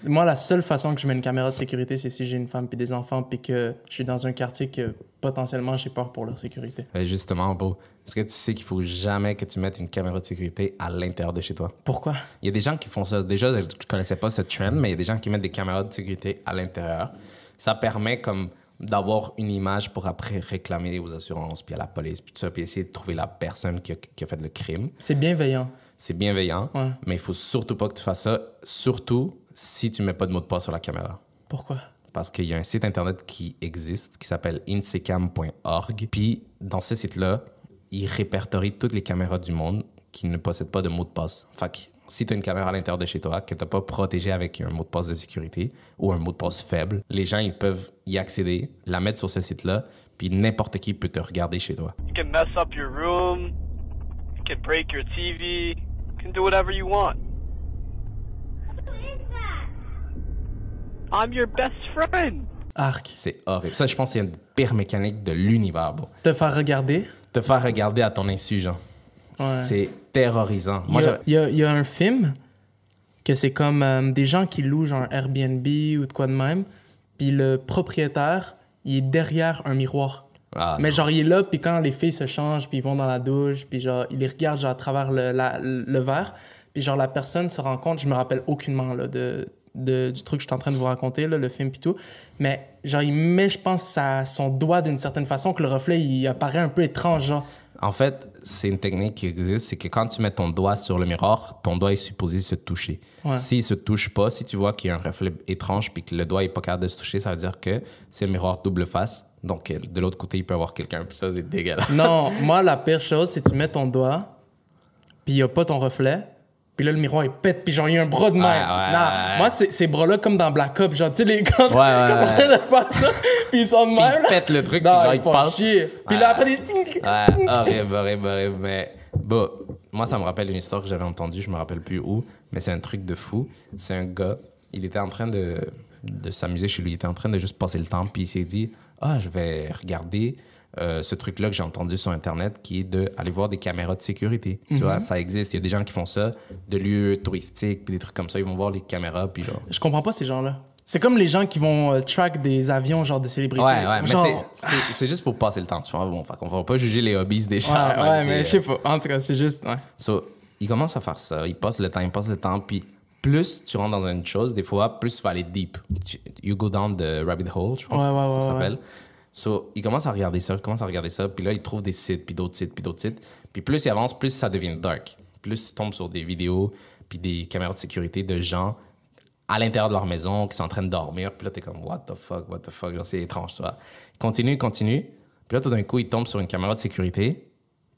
Moi, la seule façon que je mets une caméra de sécurité, c'est si j'ai une femme puis des enfants puis que je suis dans un quartier que potentiellement j'ai peur pour leur sécurité. Ben, justement, beau. Est-ce que tu sais qu'il faut jamais que tu mettes une caméra de sécurité à l'intérieur de chez toi? Pourquoi? Il y a des gens qui font ça. Déjà, je ne connaissais pas ce trend, mais il y a des gens qui mettent des caméras de sécurité à l'intérieur. Ça permet comme d'avoir une image pour après réclamer aux assurances, puis à la police, puis tout ça, puis essayer de trouver la personne qui a, qui a fait le crime. C'est bienveillant. C'est bienveillant, Ouais. mais il faut surtout pas que tu fasses ça, surtout si tu mets pas de mot de passe sur la caméra. Pourquoi? Parce qu'il y a un site internet qui existe qui s'appelle insecam.org. Puis dans ce site-là, il répertorie toutes les caméras du monde qui ne possèdent pas de mot de passe. Fait que si tu as une caméra à l'intérieur de chez toi que tu n'as pas protégée avec un mot de passe de sécurité ou un mot de passe faible, les gens ils peuvent y accéder, la mettre sur ce site-là, puis n'importe qui peut te regarder chez toi. You can mess up your room. You can break your TV. You can do whatever you want. I'm your best friend. Arc. C'est horrible. Ça, je pense c'est une pire mécanique de l'univers, bro. Te faire regarder? Te faire regarder à ton insu, genre. Ouais. C'est terrorisant. Il Moi, y, a, j'avais- il y a- il y a un film que c'est comme euh, des gens qui louent genre Airbnb ou de quoi de même. Puis le propriétaire, il est derrière un miroir. Ah, Mais non. genre, il est là, puis quand les filles se changent, puis ils vont dans la douche, puis genre, il les regarde genre, à travers le, la- le verre. Puis genre, la personne se rend compte, je me rappelle aucunement là, de, de- du truc que je suis en train de vous raconter, là, le film pis tout. Mais genre, il met, je pense, sa- son doigt d'une certaine façon que le reflet, il apparaît un peu étrange, genre. En fait, c'est une technique qui existe, c'est que quand tu mets ton doigt sur le miroir, ton doigt est supposé se toucher. Ouais. S'il se touche pas, si tu vois qu'il y a un reflet étrange puis que le doigt est pas capable de se toucher, ça veut dire que c'est un miroir double face. Donc, euh, de l'autre côté, il peut y avoir quelqu'un. Puis ça, c'est dégueulasse. Non, moi, la pire chose, c'est que tu mets ton doigt, puis il n'y a pas ton reflet, puis là, le miroir, il pète, puis genre, il y a un bras de même. Ouais, ouais, Non, ouais. Moi, ces bras-là, comme dans Black Ops, genre, tu sais, les ouais, quand de [laughs] faire ça, puis ils sont de même. il là. pète le truc, Non, puis genre, ils il font passe. chier. Puis là, après, des stink. Ouais, horrible, horrible, horrible. Mais bon, moi, ça me rappelle une histoire que j'avais entendue, je me rappelle plus où, mais c'est un truc de fou. C'est un gars, il était en train de, de s'amuser chez lui, il était en train de juste passer le temps, puis il s'est dit Ah, je vais regarder euh, ce truc-là que j'ai entendu sur Internet qui est d'aller voir des caméras de sécurité. Tu vois, ça existe, il y a des gens qui font ça, de lieux touristiques, puis des trucs comme ça, ils vont voir les caméras, puis genre. Je comprends pas ces gens-là. C'est comme les gens qui vont euh, track des avions, genre, de célébrités. Ouais, ouais, mais Genre- c'est- juste pour passer le temps, tu vois. Bon, fait qu'on va pas juger les hobbies des gens. Ouais, même ouais, mais euh, je sais pas. En tout cas, c'est juste. Ouais. So, il commence à faire ça, il passe le temps, il passe le temps, puis plus tu rentres dans une chose, des fois, plus tu vas aller deep. You go down the rabbit hole, je pense Ouais, ouais, que ouais, ça ouais. So, il commence à regarder ça, il commence à regarder ça, puis là, il trouve des sites, puis d'autres sites, puis d'autres sites. Puis plus il avance, plus ça devient dark. Plus tu tombes sur des vidéos, puis des caméras de sécurité de gens à l'intérieur de leur maison qui sont en train de dormir. Puis là, t'es comme, what the fuck, what the fuck, c'est étrange, tu vois. Il continue, continue. Puis là, tout d'un coup, il tombe sur une caméra de sécurité,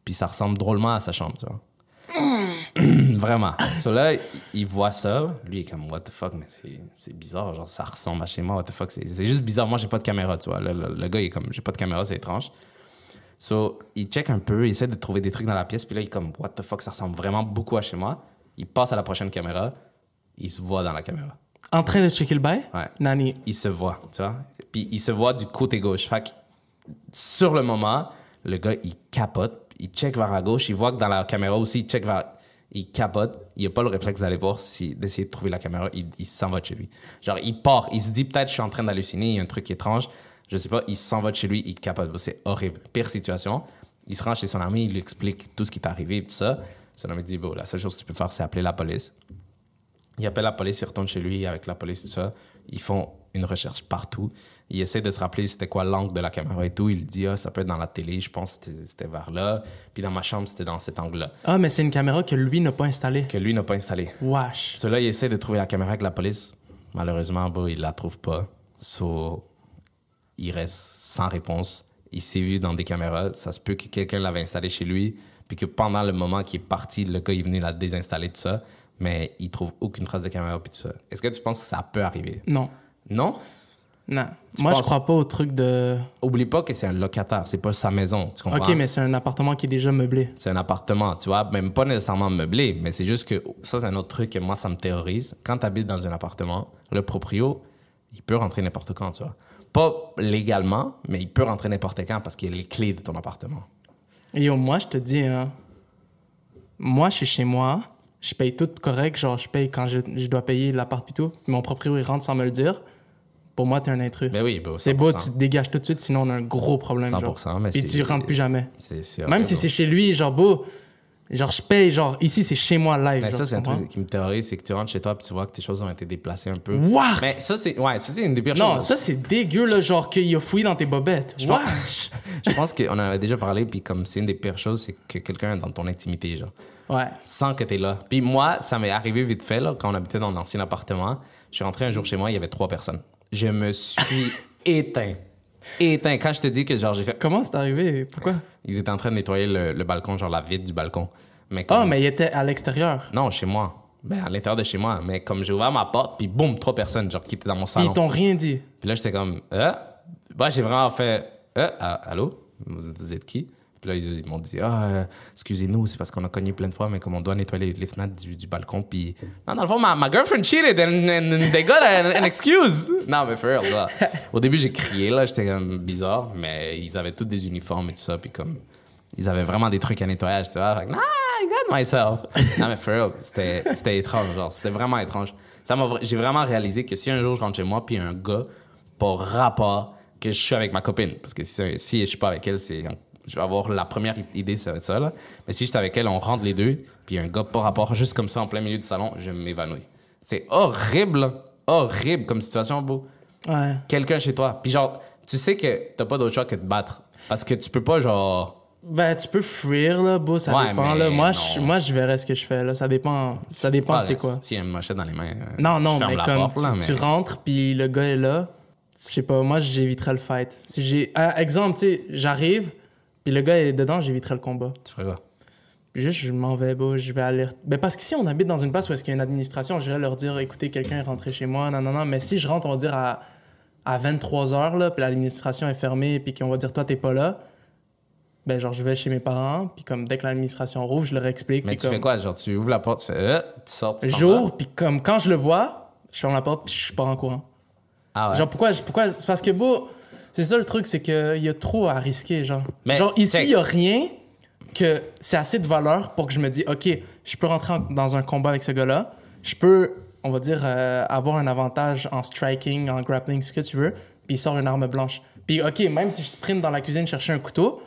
puis ça ressemble drôlement à sa chambre, tu vois. [clears throat] Vraiment. So là, il- voit ça. Lui, il est comme, what the fuck, mais c'est- bizarre. Genre, ça ressemble à chez moi, what the fuck. C'est c'est juste bizarre. Moi, j'ai pas de caméra, tu vois. Le, le- le gars, il est comme, j'ai pas de caméra, c'est étrange. So, il check un peu, il essaie de trouver des trucs dans la pièce. Puis là, il est comme, what the fuck, ça ressemble vraiment beaucoup à chez moi. Il passe à la prochaine caméra. Il se voit dans la caméra. En train de checker le bail? Ouais. Nani? Il se voit, tu vois. Puis il se voit du côté gauche. Fait que sur le moment, le gars, il capote. Il check vers la gauche. Il voit que dans la caméra aussi, il check vers. Il capote. Il n'a pas le réflexe d'aller voir, d'essayer de trouver la caméra. Il, il s'en va de chez lui. Genre, il part. Il se dit, peut-être, je suis en train d'halluciner. Il y a un truc étrange. Je sais pas. Il s'en va de chez lui. Il capote. C'est horrible. Pire situation. Il se rend chez son ami. Il lui explique tout ce qui est arrivé et tout ça. Son ami dit, bon, la seule chose que tu peux faire, c'est appeler la police. Il appelle la police, il retourne chez lui avec la police, tout ça. Ils font une recherche partout. Il essaie de se rappeler c'était quoi l'angle de la caméra et tout. Il dit, ah, ça peut être dans la télé, je pense que c'était- vers là. Puis dans ma chambre, c'était dans cet angle-là. Ah, mais c'est une caméra que lui n'a pas installée. Que lui n'a pas installé. Wesh. Cela, il essaie de trouver la caméra avec la police. Malheureusement, bon, il la trouve pas. So, il reste sans réponse. Il s'est vu dans des caméras. Ça se peut que quelqu'un l'avait installé chez lui, puis que pendant le moment qu'il est parti, le gars est venu la désinstaller, tout ça. Mais il trouve aucune trace de caméra, puis tout ça. Est-ce que tu penses que ça peut arriver? Non. Non? Non. Moi, je penses- crois pas au truc de. Oublie pas que c'est un locataire, c'est pas sa maison, tu comprends? Ok, mais c'est un appartement qui est déjà meublé. c'est un appartement, tu vois, même pas nécessairement meublé, mais c'est juste que ça, c'est un autre truc que moi, ça me terrorise. Quand tu habites dans un appartement, le proprio, il peut rentrer n'importe quand, tu vois. Pas légalement, mais il peut rentrer n'importe quand parce qu'il a les clés de ton appartement. Et yo, moi, je te dis, hein, moi, je suis chez moi, je paye tout correct, genre, je paye quand je, je dois payer l'appart pis tout, mon proprio, il rentre sans me le dire. Pour moi, t'es un intrus. Mais oui, bah, c'est beau, 100%. tu te dégages tout de suite, sinon on a un gros problème. 100%, genre. mais Puis tu rentres plus jamais. Même si c'est chez lui, genre, beau, genre, je paye, genre, ici, c'est chez moi live. Mais genre, ça, c'est un truc qui me terrorise, c'est que tu rentres chez toi et tu vois que tes choses ont été déplacées un peu. Wark! Mais ça, c'est, ouais, ça, une des pires Non, choses. ça, c'est dégueu, là, genre, qu'il a fouillé dans tes bobettes. Je pense-! [laughs] Je pense qu'on en avait déjà parlé, puis comme c'est une des pires choses, c'est que quelqu'un est dans ton intimité, genre. Ouais. sans que tu es là. Puis moi, ça m'est arrivé vite fait, là, quand on habitait dans l'ancien appartement. Je suis rentré un jour chez moi, il y avait trois personnes. Je me suis éteint. Éteint. Quand je te dis que genre j'ai fait... Comment c'est arrivé? Pourquoi? Ils étaient en train de nettoyer le, le balcon, genre la vitre du balcon. Mais Ah, comme- mais il était à l'extérieur. Non, chez moi. Ben, à l'intérieur de chez moi. Mais comme j'ai ouvert ma porte, puis boum, trois personnes, genre, qui étaient dans mon salon. ils t'ont rien dit. Puis là, j'étais comme, euh? Bah, j'ai vraiment fait, euh, ah, allô? Vous êtes qui? Puis là, ils, m'ont dit, ah, euh, excusez-nous, c'est parce qu'on a cogné plein de fois, mais comme on doit nettoyer les, fenêtres du, balcon. Puis, non, dans le fond, ma, ma girlfriend cheated and, and, they got an, excuse. Non, mais for real. Au début, j'ai crié, là, j'étais comme bizarre, mais ils avaient tous des uniformes et tout ça. Puis comme, ils avaient vraiment des trucs à nettoyage, tu vois. Fait que, ah, I got myself. non, mais for real, c'était étrange, genre, c'était vraiment étrange. J'ai vraiment réalisé que si un jour je rentre chez moi, puis un gars, par rapport que je suis avec ma copine, parce que si, si je suis pas avec elle, c'est, je vais avoir la première idée, ça va être ça, là. Mais si je suis avec elle, on rentre les deux, puis un gars par rapport, juste comme ça, en plein milieu du salon, je m'évanouis. C'est horrible, horrible comme situation, beau. Ouais. Quelqu'un chez toi. Puis genre, tu sais que t'as pas d'autre choix que de te battre. Parce que tu peux pas, genre. Ben, tu peux fuir, là, beau, ça Ouais, dépend, là. Moi, je, moi, je verrai ce que je fais, là. Ça dépend, ça dépend c'est quoi. Y a une machette dans les mains. euh, Non, non, mais comme porte, tu, là, tu mais- rentres, puis le gars est là, je sais pas, moi, j'éviterais le fight. Si j'ai... un exemple, tu sais, j'arrive, puis le gars est dedans, j'éviterais le combat. Tu ferais quoi? Juste, je m'en vais, je vais aller... Ben, parce que si on habite dans une place où est-ce qu'il y a une administration, j'irais leur dire, écoutez, quelqu'un est rentré chez moi, non, non, non. Mais si je rentre, on va dire, à, à 23h, là, puis l'administration est fermée, puis qu'on va dire, toi, t'es pas là, ben, genre, je vais chez mes parents, puis comme, dès que l'administration rouvre, je leur explique. Mais tu comme, fais quoi? Genre, tu ouvres la porte, tu fais. Euh, tu sors, tu? J'ouvre, puis comme, quand je le vois, je ferme la porte, puis je pars en courant. Ah ouais. Genre, pourquoi, pourquoi? C'est parce que, beau, c'est ça le truc, c'est qu'il y a trop à risquer, genre. Mais, genre, ici, il y a rien que c'est assez de valeur pour que je me dise, OK, je peux rentrer en- dans un combat avec ce gars-là. Je peux, on va dire, euh, avoir un avantage en striking, en grappling, ce que tu veux. Puis il sort une arme blanche. Puis, OK, même si je sprint dans la cuisine chercher un couteau,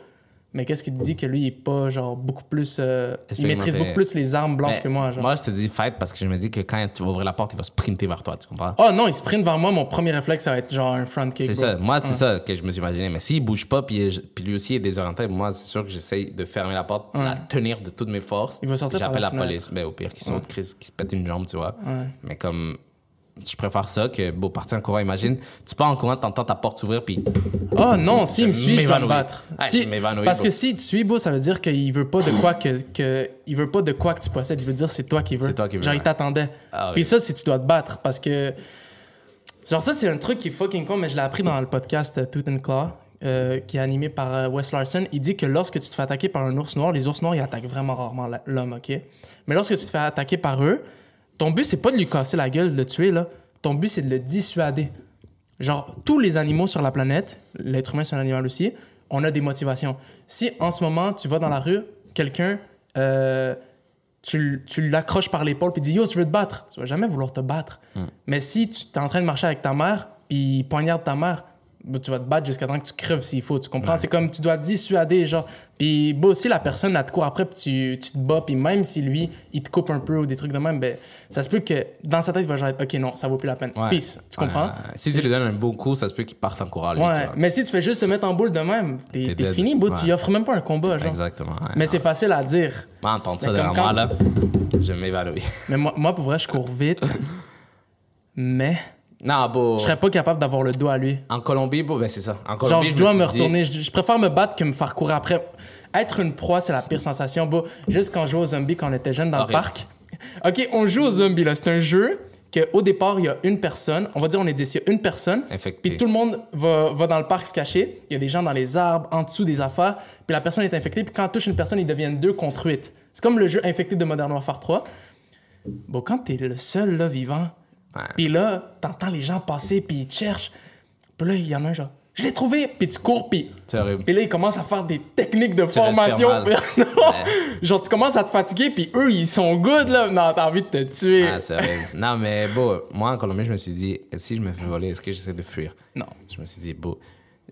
mais qu'est-ce qui te dit que lui, il est pas, genre, beaucoup plus. euh, il maîtrise beaucoup plus les armes blanches Mais que moi, genre. Moi, je te dis fight parce que je me dis que quand tu vas ouvrir la porte, il va sprinter vers toi, tu comprends? Oh non, il sprint vers moi, mon premier réflexe, ça va être genre un front kick. C'est ça. Moi, c'est Ouais. ça que je me suis imaginé. Mais s'il bouge pas, puis, puis lui aussi est désorienté, moi, c'est sûr que j'essaye de fermer la porte, la tenir de toutes mes forces. Il va sortir J'appelle la la, police. Ben, au pire, qui saute, Chris, qui se pète une jambe, tu vois. Mais comme. Je préfère ça que, beau, partir en courant. Imagine, tu pars en courant, t'entends ta porte s'ouvrir, puis. Oh non, s'il me Je suit, je dois me battre. Si- je parce que si tu suis, beau, ça veut dire qu'il veut pas de quoi que, que il veut pas de quoi que tu possèdes. Il veut dire c'est toi qui veux. C'est toi qui veux, Genre il t'attendait. Ah oui. Puis ça, c'est tu dois te battre parce que genre ça c'est un truc qui est fucking con, mais je l'ai appris dans le podcast euh, Tooth and Claw. euh, qui est animé par euh, Wes Larson, il dit que lorsque tu te fais attaquer par un ours noir, les ours noirs, ils attaquent vraiment rarement l'homme, OK? Mais lorsque tu te fais attaquer par eux, ton but, c'est pas de lui casser la gueule, de le tuer, là. Ton but, c'est de le dissuader. Genre, tous les animaux sur la planète, l'être humain, c'est un animal aussi, on a des motivations. Si en ce moment, tu vas dans la rue, quelqu'un, euh, tu, l'accroches par l'épaule puis dis Yo, tu veux te battre, tu vas jamais vouloir te battre. Mais si tu es en train de marcher avec ta mère puis poignarde ta mère, tu vas te battre jusqu'à temps que tu creves s'il faut, tu comprends? C'est comme tu dois dissuader, genre. Puis bon, si la personne, elle te court après puis tu, tu te bats, puis même si lui, il te coupe un peu ou des trucs de même, ben, ça se peut que dans sa tête, il va genre être Ok, non, ça vaut plus la peine. Ouais. Peace, tu comprends? Ouais. Si tu lui donnes un beau coup, ça se peut qu'il parte en courant, lui. Ouais, mais si tu fais juste te mettre en boule de même, t'es fini, bro. Tu Ouais. y offres même pas un combat, genre. Exactement. ouais, Mais c'est facile à dire. Moi, entendre ça Mais derrière moi, là, je m'évanouis. Mais moi, moi, pour vrai, je cours vite. [laughs] mais Non, beau. je serais pas capable d'avoir le dos à lui. En Colombie, beau, ben c'est ça. En Colombie, Genre, je dois me dit- retourner. Je, je préfère me battre que me faire courir après. Être une proie, c'est la pire sensation. Bro, juste quand je jouais aux zombies quand on était jeune dans le parc. OK, on joue aux zombies, là. C'est un jeu qu'au départ, il y a une personne. On va dire, on est 10, il y a une personne. Infecté. Puis tout le monde va, va dans le parc se cacher. Il y a des gens dans les arbres, en dessous des affaires. Puis la personne est infectée. Puis quand on touche une personne, ils deviennent deux contre huit. C'est comme le jeu infecté de Modern Warfare 3. Bon, quand t'es le seul, là, vivant. Puis là, t'entends les gens passer, puis ils te cherchent. Puis là, il y en a un genre, je l'ai trouvé, puis tu cours, puis. C'est horrible. Puis là, ils commencent à faire des techniques de Tu formation. mal. [laughs] non! Ouais. Genre, tu commences à te fatiguer, puis eux, ils sont good, là. Non, t'as envie de te tuer. Ah, c'est horrible. non, mais beau, moi, en Colombie, je me suis dit, si je me fais voler, est-ce que j'essaie de fuir? Non. Je me suis dit, beau.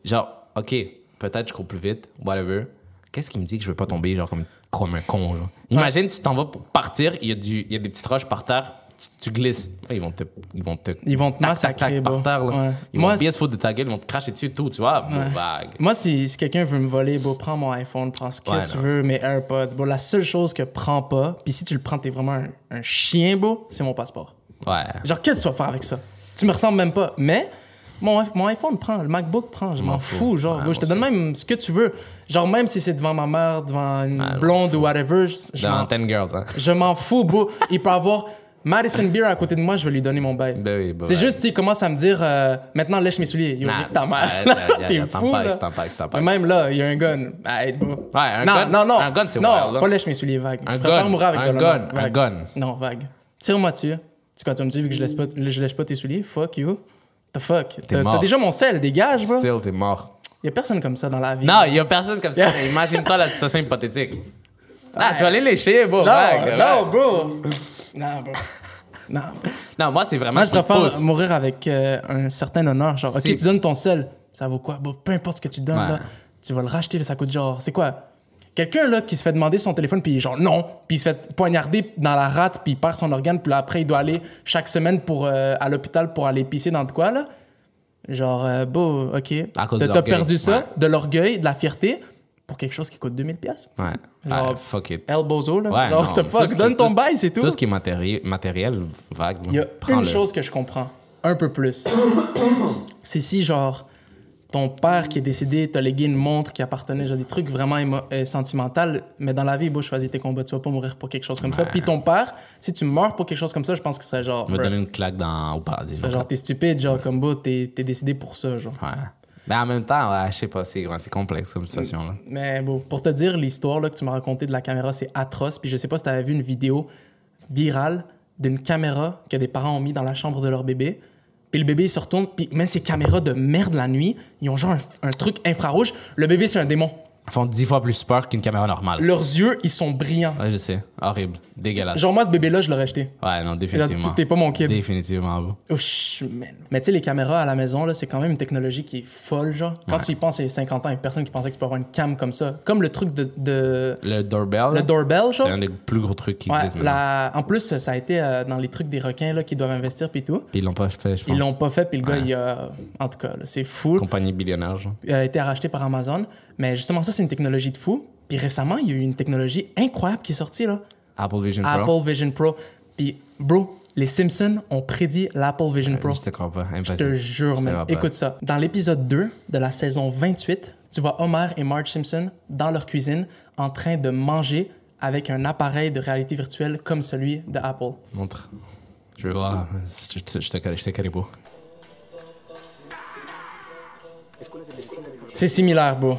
Genre, OK, peut-être je cours plus vite, whatever. Qu'est-ce qui me dit que je veux pas tomber, genre, comme, comme un con, genre? Imagine, tu t'en vas pour partir, il y, a du- il y a des petites roches par terre, tu, glisses. Ils vont te. Ils vont te. Ils vont te tac, tac, massacrer, tac, par bro. terre. Ouais. Ils Moi, vont bien se foutre de ta gueule, ils vont te cracher dessus tout, tu vois? Vague. Moi, si, si quelqu'un veut me voler, bon, prends mon iPhone, prends ce que Ouais, tu non, veux, mes AirPods. Bon, la seule chose que prends pas, puis si tu le prends, t'es vraiment un, un chien, beau, c'est mon passeport. Ouais. Genre, qu'est-ce que tu vas faire avec ça? Tu me ressembles même pas. Mais mon, mon iPhone prend, le MacBook prend, je m'en fous. fous. Genre, je te donne même ce que tu veux. Genre, même si c'est devant ma mère, devant une blonde ou whatever, je, je m'en- 10 Girls, hein. je m'en fous, bro. Il peut avoir Madison Beer à côté de moi, je vais lui donner mon bail. Ben oui, ben c'est ouais. juste, il commence à me dire, euh, maintenant lèche mes souliers. Yo, Nah, ta mère. [laughs] T'es fou, là. Mais même là, il y a un gun. Arrête, bro. Ouais, un non, gun- non, non. un gun, c'est Non, wild, pas lèche mes souliers vagues. Un je préfère gun, mourir avec un gun, un Vague. gun. Non, vague. Tire-moi dessus. Tu quand tu me dis vu que je laisse pas, je lèche pas tes souliers, fuck you. The fuck? T'as déjà mon sel, dégage, bro. Still, t'es mort. Y a personne comme ça dans la vie. Non, il y a personne comme ça. [laughs] Imagine-toi la situation hypothétique. Ah, tu vas aller lécher, beau. non, vague, non, vague. bro. Non, bro. Non, bro. Non, moi, c'est vraiment Moi, je préfère pousse. mourir avec euh, un certain honneur. Genre, ok, tu donnes ton sel, ça vaut quoi? Bon, peu importe ce que tu donnes, Ouais. là, tu vas le racheter, ça coûte genre, c'est quoi? Quelqu'un là qui se fait demander son téléphone puis genre non, puis il se fait poignarder dans la rate puis il perd son organe puis là, après il doit aller chaque semaine pour euh, à l'hôpital pour aller pisser dans de quoi là? Genre euh, beau, OK. À cause de T'as perdu ça, ouais. de l'orgueil, de la fierté pour quelque chose qui coûte 2000 pièces. Ouais. Genre- Ah, fuck it. El Bozo là. Ouais, genre non, fuck, qui- donne ton tout bail, c'est tout. Tout ce qui est matériel, matériel vague. Il y a une chose que je comprends un peu plus. [coughs] c'est si, genre, ton père qui est décédé t'a légué une montre qui appartenait, genre, des trucs vraiment euh, sentimentaux, mais dans la vie, bon, choisis tes combats, tu vas pas mourir pour quelque chose comme ça. Puis ton père, si tu meurs pour quelque chose comme ça, je pense que c'est genre. Me donner une claque dans, au paradis. c'est genre, t'es stupide, genre, comme t'es t'es décédé pour ça, genre. Ouais. Mais en même temps, je sais pas, c'est c'est complexe comme situation. Là. Mais bon, pour te dire, l'histoire que tu m'as racontée de la caméra, c'est atroce. Puis je sais pas si tu avais vu une vidéo virale d'une caméra que des parents ont mis dans la chambre de leur bébé. Puis le bébé, il se retourne, puis même ces caméras de merde la nuit, ils ont genre un truc infrarouge. Le bébé, c'est un démon. Font dix fois plus peur qu'une caméra normale. Leurs yeux, ils sont brillants. Ouais, je sais. Horrible. Dégueulasse. Genre, moi, ce bébé-là, je l'aurais jeté. Ouais, non, définitivement. T'es pas mon kid. Définitivement, bro. Oh, man. Mais tu sais, les caméras à la maison, là, c'est quand même une technologie qui est folle, genre. Quand tu y penses, il y a 50 ans, il y a personne qui pensait que tu peux avoir une cam comme ça. Comme le truc de, de- Le doorbell, le doorbell, genre. c'est un des plus gros trucs qui Ouais, existent maintenant. la- En plus, ça a été euh, dans les trucs des requins là, qui doivent investir puis tout. Puis ils l'ont pas fait, je pense. Ils l'ont pas fait, puis le gars, il a... En tout cas, c'est fou. Compagnie billionnaire, genre. Il a été racheté par Amazon. Mais justement, ça, c'est une technologie de fou. Puis récemment, il y a eu une technologie incroyable qui est sortie, là. Apple Vision Pro. Apple Vision Pro. Puis, bro, les Simpsons ont prédit l'Apple Vision Pro. Je te crois pas. Je Impossible. te jure, pas. Écoute ça. Dans l'épisode 2 de la saison 28, tu vois Homer et Marge Simpson dans leur cuisine en train de manger avec un appareil de réalité virtuelle comme celui de Apple. Montre. Je veux voir. Je te, je te, je. C'est similaire. Ouais.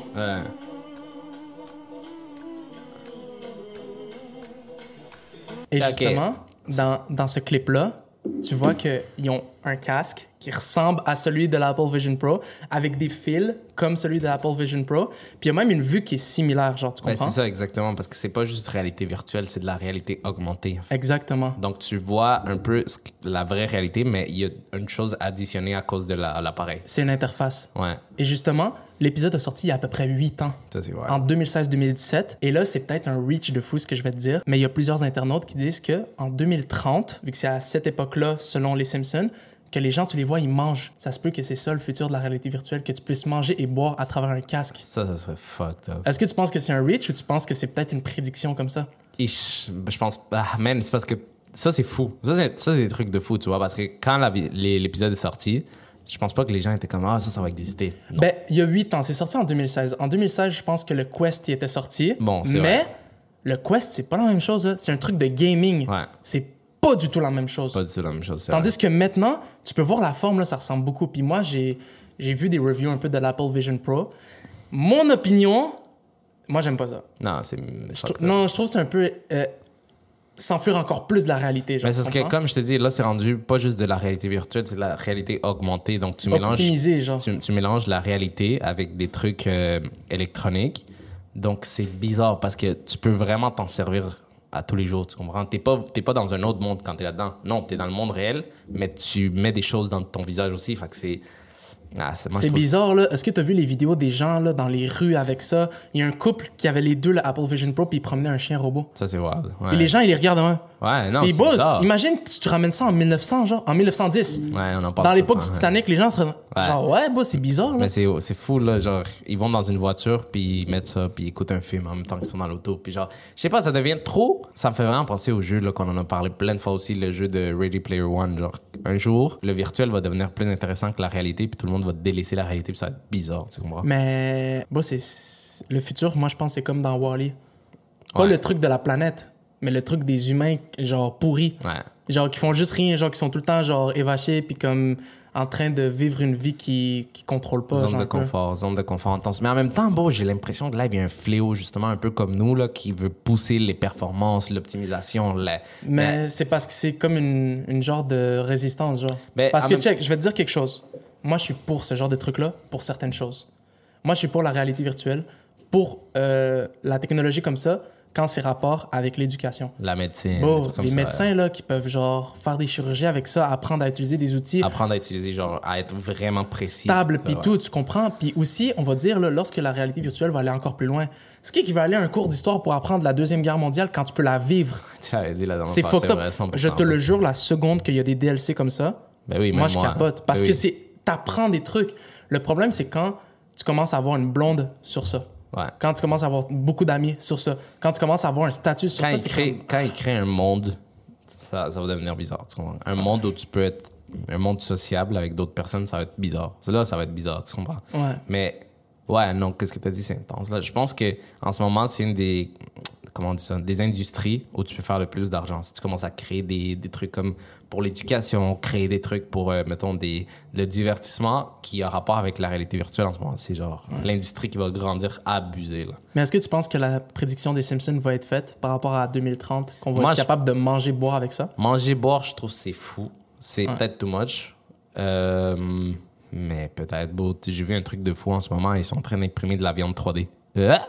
Et justement, dans, dans ce clip-là, tu vois qu'ils ont un casque qui ressemble à celui de l'Apple Vision Pro, avec des fils comme celui de l'Apple Vision Pro. Puis il y a même une vue qui est similaire, genre, tu Ben, comprends? c'est ça, exactement. Parce que c'est pas juste réalité virtuelle, c'est de la réalité augmentée. Exactement. Donc, tu vois un peu la vraie réalité, mais il y a une chose additionnée à cause de la- l'appareil. C'est une interface. Ouais, Et justement, l'épisode a sorti il y a à peu près 8 ans. ça c'est vrai. En 2016-2017. Et là, c'est peut-être un reach de fou ce que je vais te dire, mais il y a plusieurs internautes qui disent que en 2030, vu que c'est à cette époque-là, selon les Simpsons, que les gens, tu les vois, ils mangent. Ça se peut que c'est ça le futur de la réalité virtuelle, que tu puisses manger et boire à travers un casque. Ça, ça serait fucked up. Est-ce que tu penses que c'est un reach ou tu penses que c'est peut-être une prédiction comme ça? Je pense. Ah, man, c'est parce que ça, c'est fou. Ça, c'est des trucs de fou, tu vois. Parce que quand l'épisode est sorti, je pense pas que les gens étaient comme Ah, ça, ça va exister. Non. Ben, il y a 8 ans, c'est sorti en 2016. En 2016, je pense que le Quest y était sorti. Bon, c'est Mais vrai. le Quest, c'est pas la même chose. C'est un truc de gaming. Ouais. C'est pas du tout la même chose. pas du tout la même chose. Tandis que maintenant, tu peux voir la forme, là, ça ressemble beaucoup. Puis moi, j'ai, vu des reviews un peu de l'Apple Vision Pro. Mon opinion, moi, j'aime pas ça. Non, c'est. Non, je trouve que c'est un peu euh, s'enfuir encore plus de la réalité. Genre, Mais c'est tu parce que, comme je te dis, là, c'est rendu pas juste de la réalité virtuelle, c'est de la réalité augmentée. Donc, tu mélanges. Genre. tu, tu mélanges la réalité avec des trucs euh, électroniques. Donc, c'est bizarre parce que tu peux vraiment t'en servir à tous les jours, tu comprends? T'es pas, pas dans un autre monde quand t'es là-dedans. Non, t'es dans le monde réel, mais tu mets des choses dans ton visage aussi. Fait c'est... Ah, c'est bizarre, là. Est-ce que tu as vu les vidéos des gens là, dans les rues avec ça? Il y a un couple qui avait les deux, le Apple Vision Pro, puis ils promenaient un chien robot. Ça, c'est wild. Ouais, Et les gens, ils les regardent, hein. ouais non, ils buzzent. bizarre. Imagine si tu ramènes ça en 1900, genre, en 1910. Ouais, on en parle Dans l'époque du ouais. Titanic, les gens seraient genre, ouais, bah, c'est bizarre, là. Mais c'est, c'est fou, là. Genre, ils vont dans une voiture, puis ils mettent ça, puis ils écoutent un film en même temps qu'ils sont dans l'auto. Puis genre, je sais pas, ça devient trop. Ça me fait vraiment penser au jeu, là, qu'on en a parlé plein de fois aussi, le jeu de Ready Player One. Genre, un jour, le virtuel va devenir plus intéressant que la réalité, puis tout le monde va délaisser la réalité, puis ça va être bizarre, tu comprends? Mais bon, c'est le futur, moi je pense c'est comme dans Wally. Pas Ouais. le truc de la planète, mais le truc des humains genre pourris, Ouais. genre qui font juste rien, genre qui sont tout le temps genre évachés puis comme en train de vivre une vie qui qui contrôle pas Zone de peu. confort, zone de confort intense. Mais en même temps, bon, j'ai l'impression que là, il y a un fléau, justement, un peu comme nous, là, qui veut pousser les performances, l'optimisation, la... Mais c'est parce que c'est comme une, une genre de résistance genre. Ben, parce que même- check, je vais te dire quelque chose. Moi je suis pour ce genre de truc là pour certaines choses. Moi je suis pour la réalité virtuelle, pour euh, la technologie comme ça, quand c'est rapport avec l'éducation. La médecine. Bon, des trucs comme les ça, médecins là, qui peuvent genre faire des chirurgies avec ça, apprendre à utiliser des outils Apprendre à utiliser, genre, à être vraiment précis. stables, Ça, puis ouais. tout, tu comprends? Puis aussi, on va dire, là, lorsque la réalité virtuelle va aller encore plus loin, ce qui est qui va aller à un cours d'histoire pour apprendre la Deuxième Guerre mondiale quand tu peux la vivre? [laughs] C'est fucked up. vrai, 100%. Je te le jure, la seconde qu'il y a des DLC comme ça, Ben oui, moi, même je capote. Parce Ben que oui. c'est. T'apprends des trucs. Le problème, c'est quand tu commences à avoir une blonde sur ça. Ouais. Quand tu commences à avoir beaucoup d'amis sur ça. Quand tu commences à avoir un statut sur Quand ça, il, crée, quand il crée un monde, ça, ça va devenir bizarre. Tu comprends? Un monde où tu peux être. Un monde sociable avec d'autres personnes, ça va être bizarre. Là, ça va être bizarre, tu comprends? Ouais. Mais, ouais, non, qu'est-ce que tu as dit, c'est intense. Là, je pense que en ce moment, c'est une des. Comment on dit ça? Des industries où tu peux faire le plus d'argent. Si tu commences à créer des, des trucs comme pour l'éducation, créer des trucs pour, euh, mettons, des, le divertissement qui a rapport avec la réalité virtuelle en ce moment, c'est genre l'industrie qui va grandir abusée. Là. Mais est-ce que tu penses que la prédiction des Simpsons va être faite par rapport à 2030, qu'on va Moi, être je- capable de manger, boire avec ça? Manger, boire, je trouve c'est fou. C'est peut-être too much. Euh, mais peut-être, beau. J'ai vu un truc de fou en ce moment. Ils sont en train d'imprimer de la viande 3D. Ah!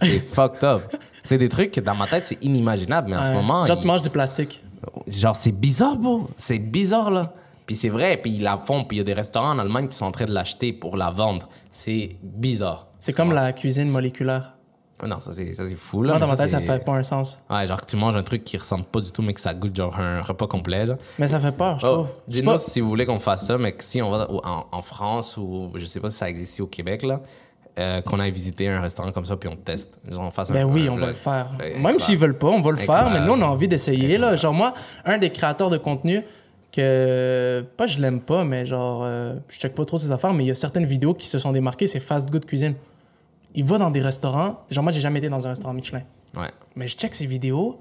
C'est [laughs] fucked up. C'est des trucs que dans ma tête, c'est inimaginable. Mais en ce moment. Genre, ils- tu manges du plastique. Genre, c'est bizarre, bro. C'est bizarre, là. Puis c'est vrai, puis ils la font, puis il y a des restaurants en Allemagne qui sont en train de l'acheter pour la vendre. C'est bizarre. C'est comme la cuisine moléculaire. Non, ça c'est ça, c'est fou, là. Moi, dans ma tête, ça fait pas un sens. Ouais, genre que tu manges un truc qui ressemble pas du tout, mais que ça goûte genre un repas complet, là. Mais ça fait peur, je Oh, trouve. Pas- si vous voulez qu'on fasse ça, mais que si on va en, en France ou je sais pas si ça existe ici au Québec, là, euh, qu'on aille visiter un restaurant comme ça puis on teste. Genre, on fasse un- Ben oui, un on va le faire. Ouais, Même s'ils veulent pas, on va le faire, mais nous, on a envie d'essayer. là. Genre, moi, un des créateurs de contenu que, pas je l'aime pas, mais genre, euh, je check pas trop ses affaires, mais il y a certaines vidéos qui se sont démarquées, c'est Fast Good Cuisine. Il va dans des restaurants. Genre, moi, j'ai jamais été dans un restaurant Michelin. Ouais, Mais je check ses vidéos.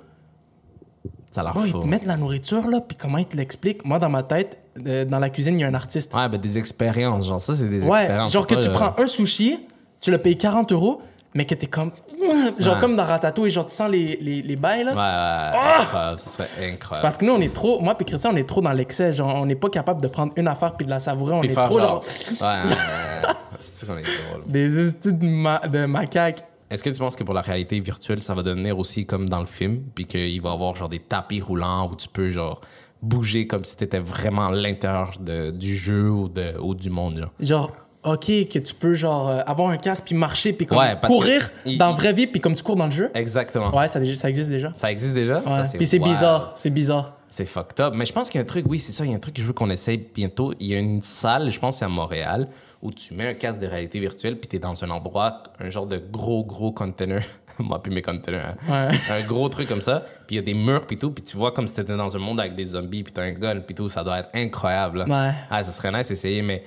ça l'air Bon, ils te mettent la nourriture, là, puis comment ils te l'expliquent? Moi, dans ma tête, euh, dans la cuisine, il y a un artiste. Ouais, ben des expériences, genre ça, c'est des Ouais, expériences. genre que tu prends un sushi, tu le payes 40 euros, mais que t'es comme. [laughs] Genre Ouais. comme dans Ratatouille, genre tu sens les, les, les bails, là. Ouais, ouais, incroyable, ce serait incroyable. Parce que nous, on est trop. Moi, puis Christian, on est trop dans l'excès. Genre, on n'est pas capable de prendre une affaire puis de la savourer. On Puis est faire trop genre. genre. [laughs] Ouais, ouais, ouais. C'est sûr qu'on est drôle. Des hosties de, ma... de macaques. Est-ce que tu penses que pour la réalité virtuelle, ça va devenir aussi comme dans le film, puis qu'il va y avoir genre des tapis roulants où tu peux genre bouger comme si t'étais vraiment à l'intérieur du jeu ou, de, ou du monde, genre? Genre, OK, que tu peux, genre, euh, avoir un casque puis marcher puis comme Ouais, courir que dans la vraie vie puis comme tu cours dans le jeu? Exactement. Ouais, ça, ça existe déjà. Ça existe déjà? Ouais. Ça, Puis c'est bizarre. C'est bizarre. C'est fucked up. Mais je pense qu'il y a un truc, oui, c'est ça, il y a un truc que je veux qu'on essaye bientôt. Il y a une salle, je pense c'est à Montréal, où tu mets un casque de réalité virtuelle, puis t'es dans un endroit, un genre de gros, gros container. [laughs] Moi, puis mes containers. hein. Ouais. [laughs] Un gros truc comme ça. Puis il y a des murs, puis tout. Puis tu vois comme si t'étais dans un monde avec des zombies, puis t'as un gun, puis tout. Ça doit être incroyable. là. Ouais. Ah, ça serait nice d'essayer, mais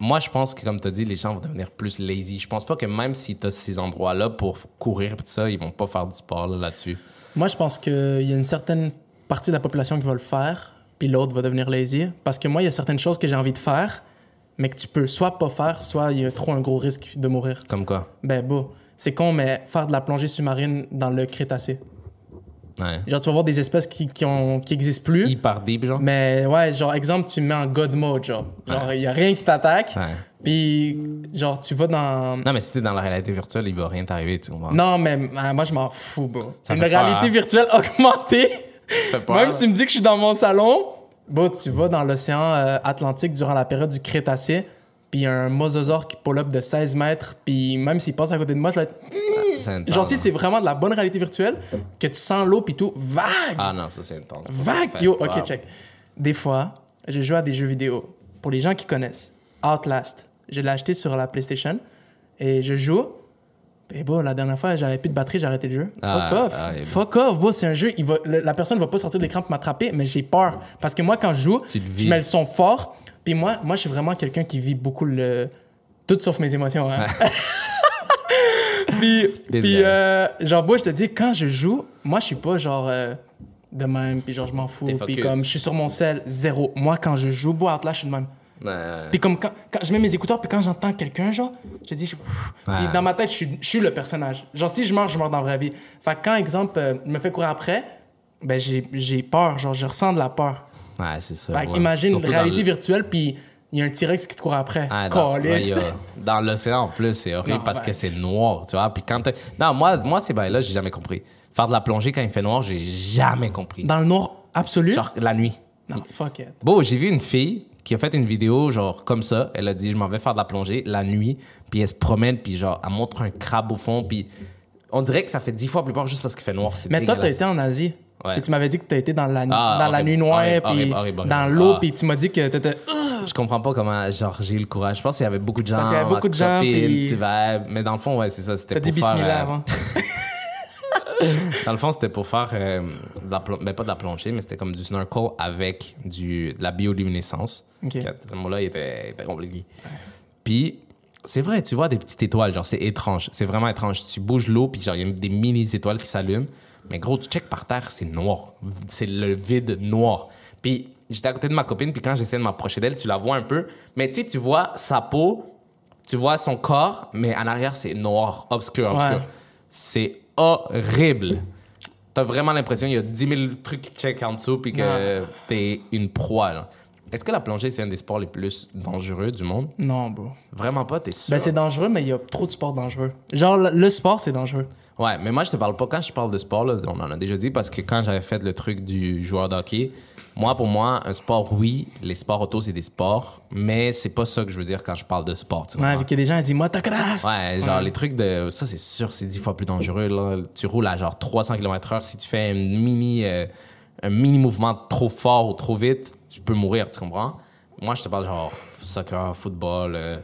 moi, je pense que, comme tu as dit, les gens vont devenir plus lazy. Je pense pas que même si tu as ces endroits-là pour courir, tout ça, ils vont pas faire du sport là, là-dessus. Moi, je pense qu'il y a une certaine partie de la population qui va le faire, puis l'autre va devenir lazy. Parce que moi, il y a certaines choses que j'ai envie de faire, mais que tu peux soit pas faire, soit il y a trop un gros risque de mourir. Comme quoi? Ben, beau. C'est con, mais faire de la plongée sous-marine dans le Crétacé. Ouais. Genre, tu vas voir des espèces qui, qui, ont, qui existent plus. Hyper deep, genre? Mais ouais, genre, exemple, tu me mets en God mode, genre. Genre, il y a rien qui t'attaque. Ouais. Puis, genre, tu vas dans. Non, mais si t'es dans la réalité virtuelle, il va rien t'arriver, tu comprends? Non, mais euh, moi, je m'en fous, bro. Ça Une peur, réalité hein? virtuelle [laughs] augmentée. Même si tu me dis que je suis dans mon salon, bon, tu vas dans l'océan euh, Atlantique durant la période du Crétacé, puis il y a un mosasaure qui pull up de 16 mètres, puis même s'il passe à côté de moi, je vais être... Intense. Genre, si c'est vraiment de la bonne réalité virtuelle, que tu sens l'eau, puis tout, vague! Ah non, ça c'est intense. Vague! Yo, ok, check. Des fois, je joue à des jeux vidéo. Pour les gens qui connaissent, Outlast, je l'ai acheté sur la PlayStation, et je joue... Et bon, la dernière fois, j'avais plus de batterie, j'ai arrêté le jeu. Fuck Ah, off. ah, Fuck off, bro. C'est un jeu, il va, le- la personne va pas sortir de l'écran pour m'attraper, mais j'ai peur. Parce que moi, quand je joue, je mets le son fort. Puis moi, moi je suis vraiment quelqu'un qui vit beaucoup le. Tout sauf mes émotions. Hein. [laughs] puis, euh, genre, moi, je te dis, quand je joue, moi, je suis pas genre euh, de même, puis genre, je m'en fous. Puis comme, je suis sur mon sel, zéro. Moi, quand je joue, bois là, je suis de même. Ouais. Puis comme quand, quand je mets mes écouteurs, puis quand j'entends quelqu'un, genre, je te dis, je... Puis dans ma tête, je suis, je suis le personnage. Genre, si je meurs, je meurs dans la vraie vie. Fait que quand, exemple, euh, je me fait courir après, ben j'ai peur, genre, je ressens de la peur. Ouais, c'est ça. Fait ouais. imagine Surtout réalité le- virtuelle, puis il y a un T-Rex qui te court après. Ah, dans, a- dans l'océan, en plus, c'est horrible Non, parce que c'est noir, tu vois. Puis quand Non, moi, moi ces bails-là, j'ai jamais compris. Faire de la plongée quand il fait noir, j'ai jamais compris. Dans le noir absolu? Genre, la nuit. Non, fuck it. Bon, j'ai vu une fille qui a fait une vidéo, genre, comme ça. Elle a dit, je m'en vais faire de la plongée la nuit. Puis elle se promène, puis genre, elle montre un crabe au fond. Puis on dirait que ça fait dix fois plus peur juste parce qu'il fait noir. Mais toi, t'as été en Asie. Ouais. Et tu m'avais dit que t'as été dans la, Ah, dans la nuit noire, horrible, puis horrible, dans l'eau, Ah. puis tu m'as dit que t'étais. Je comprends pas comment, genre, j'ai eu le courage. Je pense qu'il y avait beaucoup de gens. Qu'il y avait beaucoup de gens, puis-. Mais dans le fond, ouais, c'est ça. C'était pour dit faire. euh, avant. [laughs] Dans le fond, c'était pour faire euh, de la plon- ben, pas de la plongée, mais c'était comme du snorkel avec du, de la bioluminescence. Ok. Ce mot-là il était, il était compliqué. Puis, c'est vrai, tu vois des petites étoiles, genre, c'est étrange. C'est vraiment étrange. Tu bouges l'eau, puis genre, il y a des mini-étoiles qui s'allument. Mais gros, tu check par terre, c'est noir. C'est le vide noir. Puis, j'étais à côté de ma copine, puis quand j'essayais de m'approcher d'elle, tu la vois un peu. Mais tu tu vois sa peau, tu vois son corps, mais en arrière, c'est noir, obscur, obscur. Ouais. C'est horrible. T'as vraiment l'impression qu'il y a 10 000 trucs qui check en dessous puis que t'es une proie. là. Est-ce que la plongée, c'est un des sports les plus dangereux du monde? Non, bro. Vraiment pas, t'es sûr? Ben, c'est dangereux, mais il y a trop de sports dangereux. Genre, le, le sport, c'est dangereux. Ouais, mais moi, je te parle pas. Quand je parle de sport, là, on en a déjà dit, parce que quand j'avais fait le truc du joueur d'hockey, moi, pour moi, un sport, oui, les sports auto, c'est des sports, mais c'est pas ça que je veux dire quand je parle de sport. tu Ouais, vu des gens qui disent, moi, classe. Ouais, genre les trucs de. Ça, c'est sûr, c'est dix fois plus dangereux. Là. Tu roules à genre 300 km/h. Si tu fais un mini, euh, un mini mouvement trop fort ou trop vite, tu peux mourir, tu comprends? Moi, je te parle genre soccer, football. euh,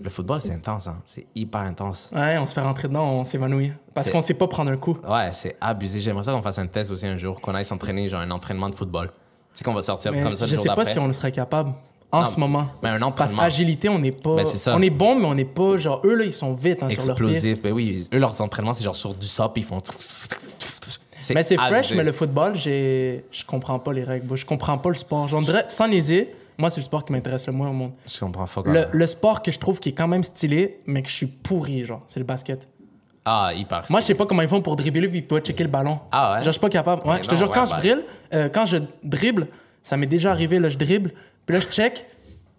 Le football, c'est intense, hein. C'est hyper intense. Ouais, on se fait rentrer dedans, on s'évanouit. Parce qu'on sait pas prendre un coup. Ouais, c'est abusé. J'aimerais ça qu'on fasse un test aussi un jour, qu'on aille s'entraîner, genre un entraînement de football. Sais qu'on va sortir Mais comme ça le je jour sais pas d'après. si on le serait capable en Non, ce moment. Mais un Parce qu'agilité, on n'est pas. Ben, c'est ça. On est bon, mais on n'est pas. Genre, eux, là, ils sont vite hein, sur leur pied. explosif. Ben oui, eux, leurs entraînements, c'est genre sur du puis ils font. Mais c'est fresh, mais le football, je comprends pas les règles. Je comprends pas le sport. J'en dirais, sans niaiser, moi, c'est le sport qui m'intéresse le moins au monde. Je comprends pas. Le, le sport que je trouve qui est quand même stylé, mais que je suis pourri, genre, c'est le basket. Ah, hyper. Moi, je sais pas comment ils font pour dribbler puis pas checker le ballon. Ah ouais? Genre, je suis pas capable. Ouais, Mais je te non, jure, ouais, quand bah- je dribble, euh, quand je dribble, ça m'est déjà arrivé, là, je dribble, puis là, je check,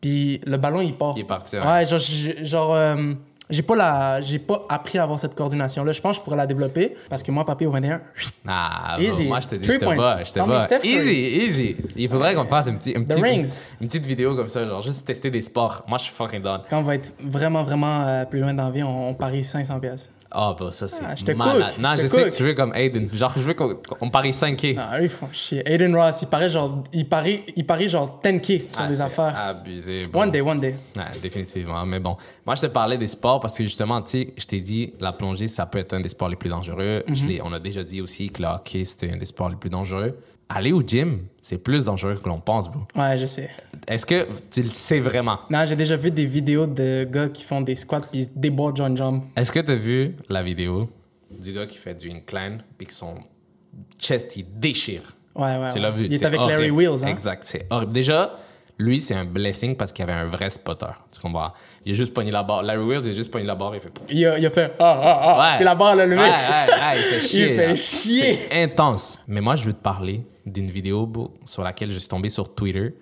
puis le ballon, il part. Il est parti, ouais. Ouais, genre, j'ai- genre euh, j'ai pas, la... j'ai pas appris à avoir cette coordination-là. Je pense que je pourrais la développer, parce que moi, papier au 21, Ah, Easy. bon, moi, je te dis, je te bats, je te bats. Steph Curry. Easy, easy. Il faudrait qu'on fasse une, petite- une, petite, rings. une petite vidéo comme ça, genre juste tester des sports. Moi, je suis fucking down. quand on va être vraiment, vraiment euh, plus loin dans la vie, on, on parie 500 pièces. Ah, bah ça, c'est Ah, je te malade. cook, Non, je sais cook. que tu veux comme Aiden. Genre, je veux qu'on on parie 5K. Ah, eux, ils font chier. Aiden Ross, il paraît genre, il parie, il parie genre 10K sur Ah, des affaires. Abusé. One day, one day. Ouais, définitivement. Mais bon, moi, je te parlais des sports parce que justement, tu sais, je t'ai dit, la plongée, ça peut être un des sports les plus dangereux. Mhm. on a déjà dit aussi que le hockey, c'était un des sports les plus dangereux. Aller au gym, c'est plus dangereux que l'on pense, bro. Ouais, je sais. Est-ce que tu le sais vraiment? Non, j'ai déjà vu des vidéos de gars qui font des squats puis se débordent John Jump. Est-ce que tu as vu la vidéo du gars qui fait du incline puis que son chest, il déchire? Ouais, ouais. Tu ouais. l'as vu? Il est avec Larry. Wheels, hein? Exact, c'est horrible. Déjà, lui, c'est un blessing parce qu'il avait un vrai spotter. Tu comprends? Il a juste pogné la barre. Larry Wheels, il a juste pogné la barre et il fait... Il a, il a fait ah ah ah. Ouais. Puis la barre l'a levé. Ouais, ouais, ouais, il fait [laughs] chier. fait là. chier. C'est intense. Mais moi, je veux te parler d'une vidéo sur laquelle je suis tombé sur Twitter.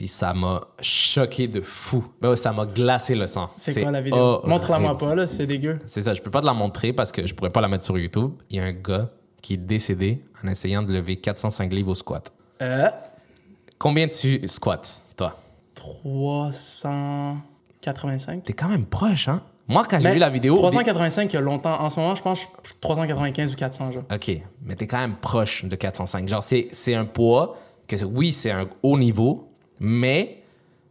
Puis ça m'a choqué de fou. Ben ouais, ça m'a glacé le sang. C'est quoi la vidéo? Montre-la-moi pas, là, c'est dégueu. C'est ça, je peux pas te la montrer parce que je pourrais pas la mettre sur YouTube. Il y a un gars qui est décédé en essayant de lever 405 livres au squat. Euh, Combien tu squats, toi? 385. T'es quand même proche, hein? Moi, quand j'ai Mais vu la vidéo... 385, il y a longtemps. En ce moment, je pense 395 ou 400, genre. OK, mais t'es quand même proche de 405. Genre, c'est, c'est un poids que, oui, c'est un haut niveau, mais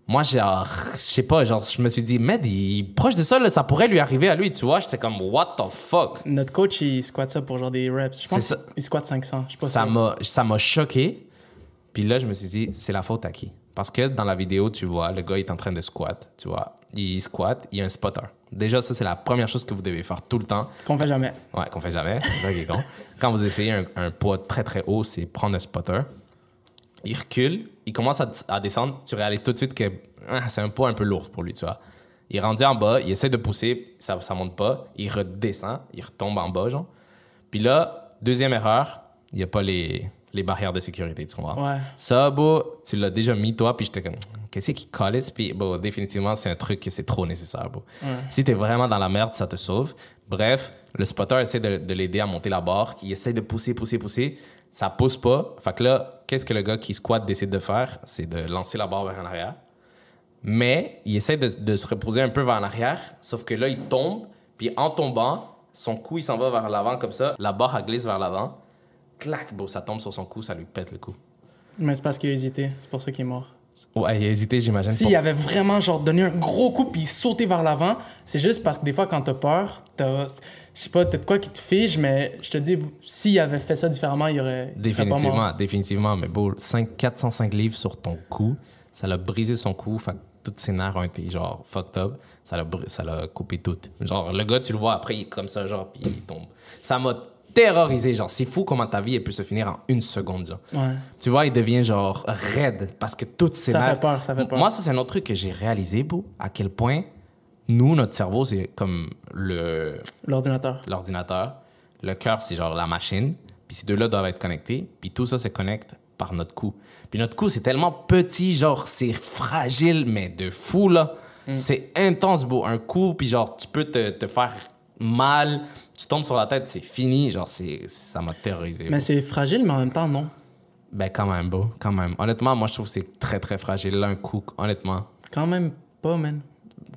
moi, genre, je sais pas, genre, je me suis dit, Med, il est proche de ça, là, ça pourrait lui arriver à lui, tu vois. J'étais comme, what the fuck? Notre coach, il squatte ça pour genre des reps. Je pense ça. qu'il squatte 500. Je sais pas Ça m'a, ça m'a choqué. Puis là, je me suis dit, c'est la faute à qui? Parce que dans la vidéo, tu vois, le gars il est en train de squat, tu vois. Il squat, il y a un spotter. Déjà, ça, c'est la première chose que vous devez faire tout le temps. Qu'on fait jamais. Ouais, qu'on fait jamais. C'est ça qui est con. Quand vous essayez un, un poids très très haut, c'est prendre un spotter. Il recule, il commence à, à descendre. Tu réalises tout de suite que ah, c'est un poids un peu lourd pour lui, tu vois. Il est rendu en bas, il essaie de pousser, ça, ça monte pas. Il redescend, il retombe en bas, genre. Puis là, deuxième erreur, il n'y a pas les, les barrières de sécurité, tu comprends? Ouais. Ça, bro, tu l'as déjà mis, toi, puis j'étais comme, qu'est-ce qui calisse? Puis, bon, définitivement, c'est un truc que c'est trop nécessaire, bro. Si t'es vraiment dans la merde, ça te sauve. Bref, le spotter essaie de, de l'aider à monter la barre. Il essaie de pousser, pousser, pousser. Ça pousse pas. Fait que là, qu'est-ce que le gars qui squatte décide de faire? C'est de lancer la barre vers en arrière. Mais il essaie de, de se reposer un peu vers en arrière, sauf que là, il tombe, puis en tombant, son cou, il s'en va vers l'avant comme ça, la barre, elle glisse vers l'avant. Clac, bon, ça tombe sur son cou, ça lui pète le cou. Mais c'est parce qu'il a hésité. C'est pour ça qu'il est mort. Ouais, il a hésité, j'imagine. S'il avait vraiment genre donné un gros coup puis sauté vers l'avant, c'est juste parce que des fois quand t'as peur, t'as, je sais pas, de quoi qui te fige, mais je te dis, s'il avait fait ça différemment, il aurait. pas mort. Définitivement, définitivement. Mais bon, 5, 405 livres sur ton cou, ça l'a brisé son cou. Fait toutes ses nerfs ont été genre fucked up. Ça l'a, ça l'a coupé tout. Genre, le gars, tu le vois après, il est comme ça, genre, puis il tombe. Ça m'a terrorisé. Genre, c'est fou comment ta vie elle peut se finir en une seconde. Genre. Ouais. Tu vois, il devient genre raide parce que toutes ces Ça fait nerfs. peur, ça fait peur. Moi, ça, c'est un autre truc que j'ai réalisé, beau, à quel point nous, notre cerveau, c'est comme le L'ordinateur. l'ordinateur. Le cœur, c'est genre la machine. Puis ces deux-là doivent être connectés. Puis tout ça se connecte par notre cou. Puis notre cou, c'est tellement petit, genre, c'est fragile, mais de fou, là. Mm. C'est intense, beau. Un coup, puis genre, tu peux te, te faire mal. Tu tombes sur la tête, c'est fini. Genre, c'est, ça m'a terrorisé. Mais c'est fragile, mais en même temps, non. Ben, quand même, beau. Quand même. Honnêtement, moi, je trouve que c'est très, très fragile, là, un coup. Honnêtement. Quand même pas, man.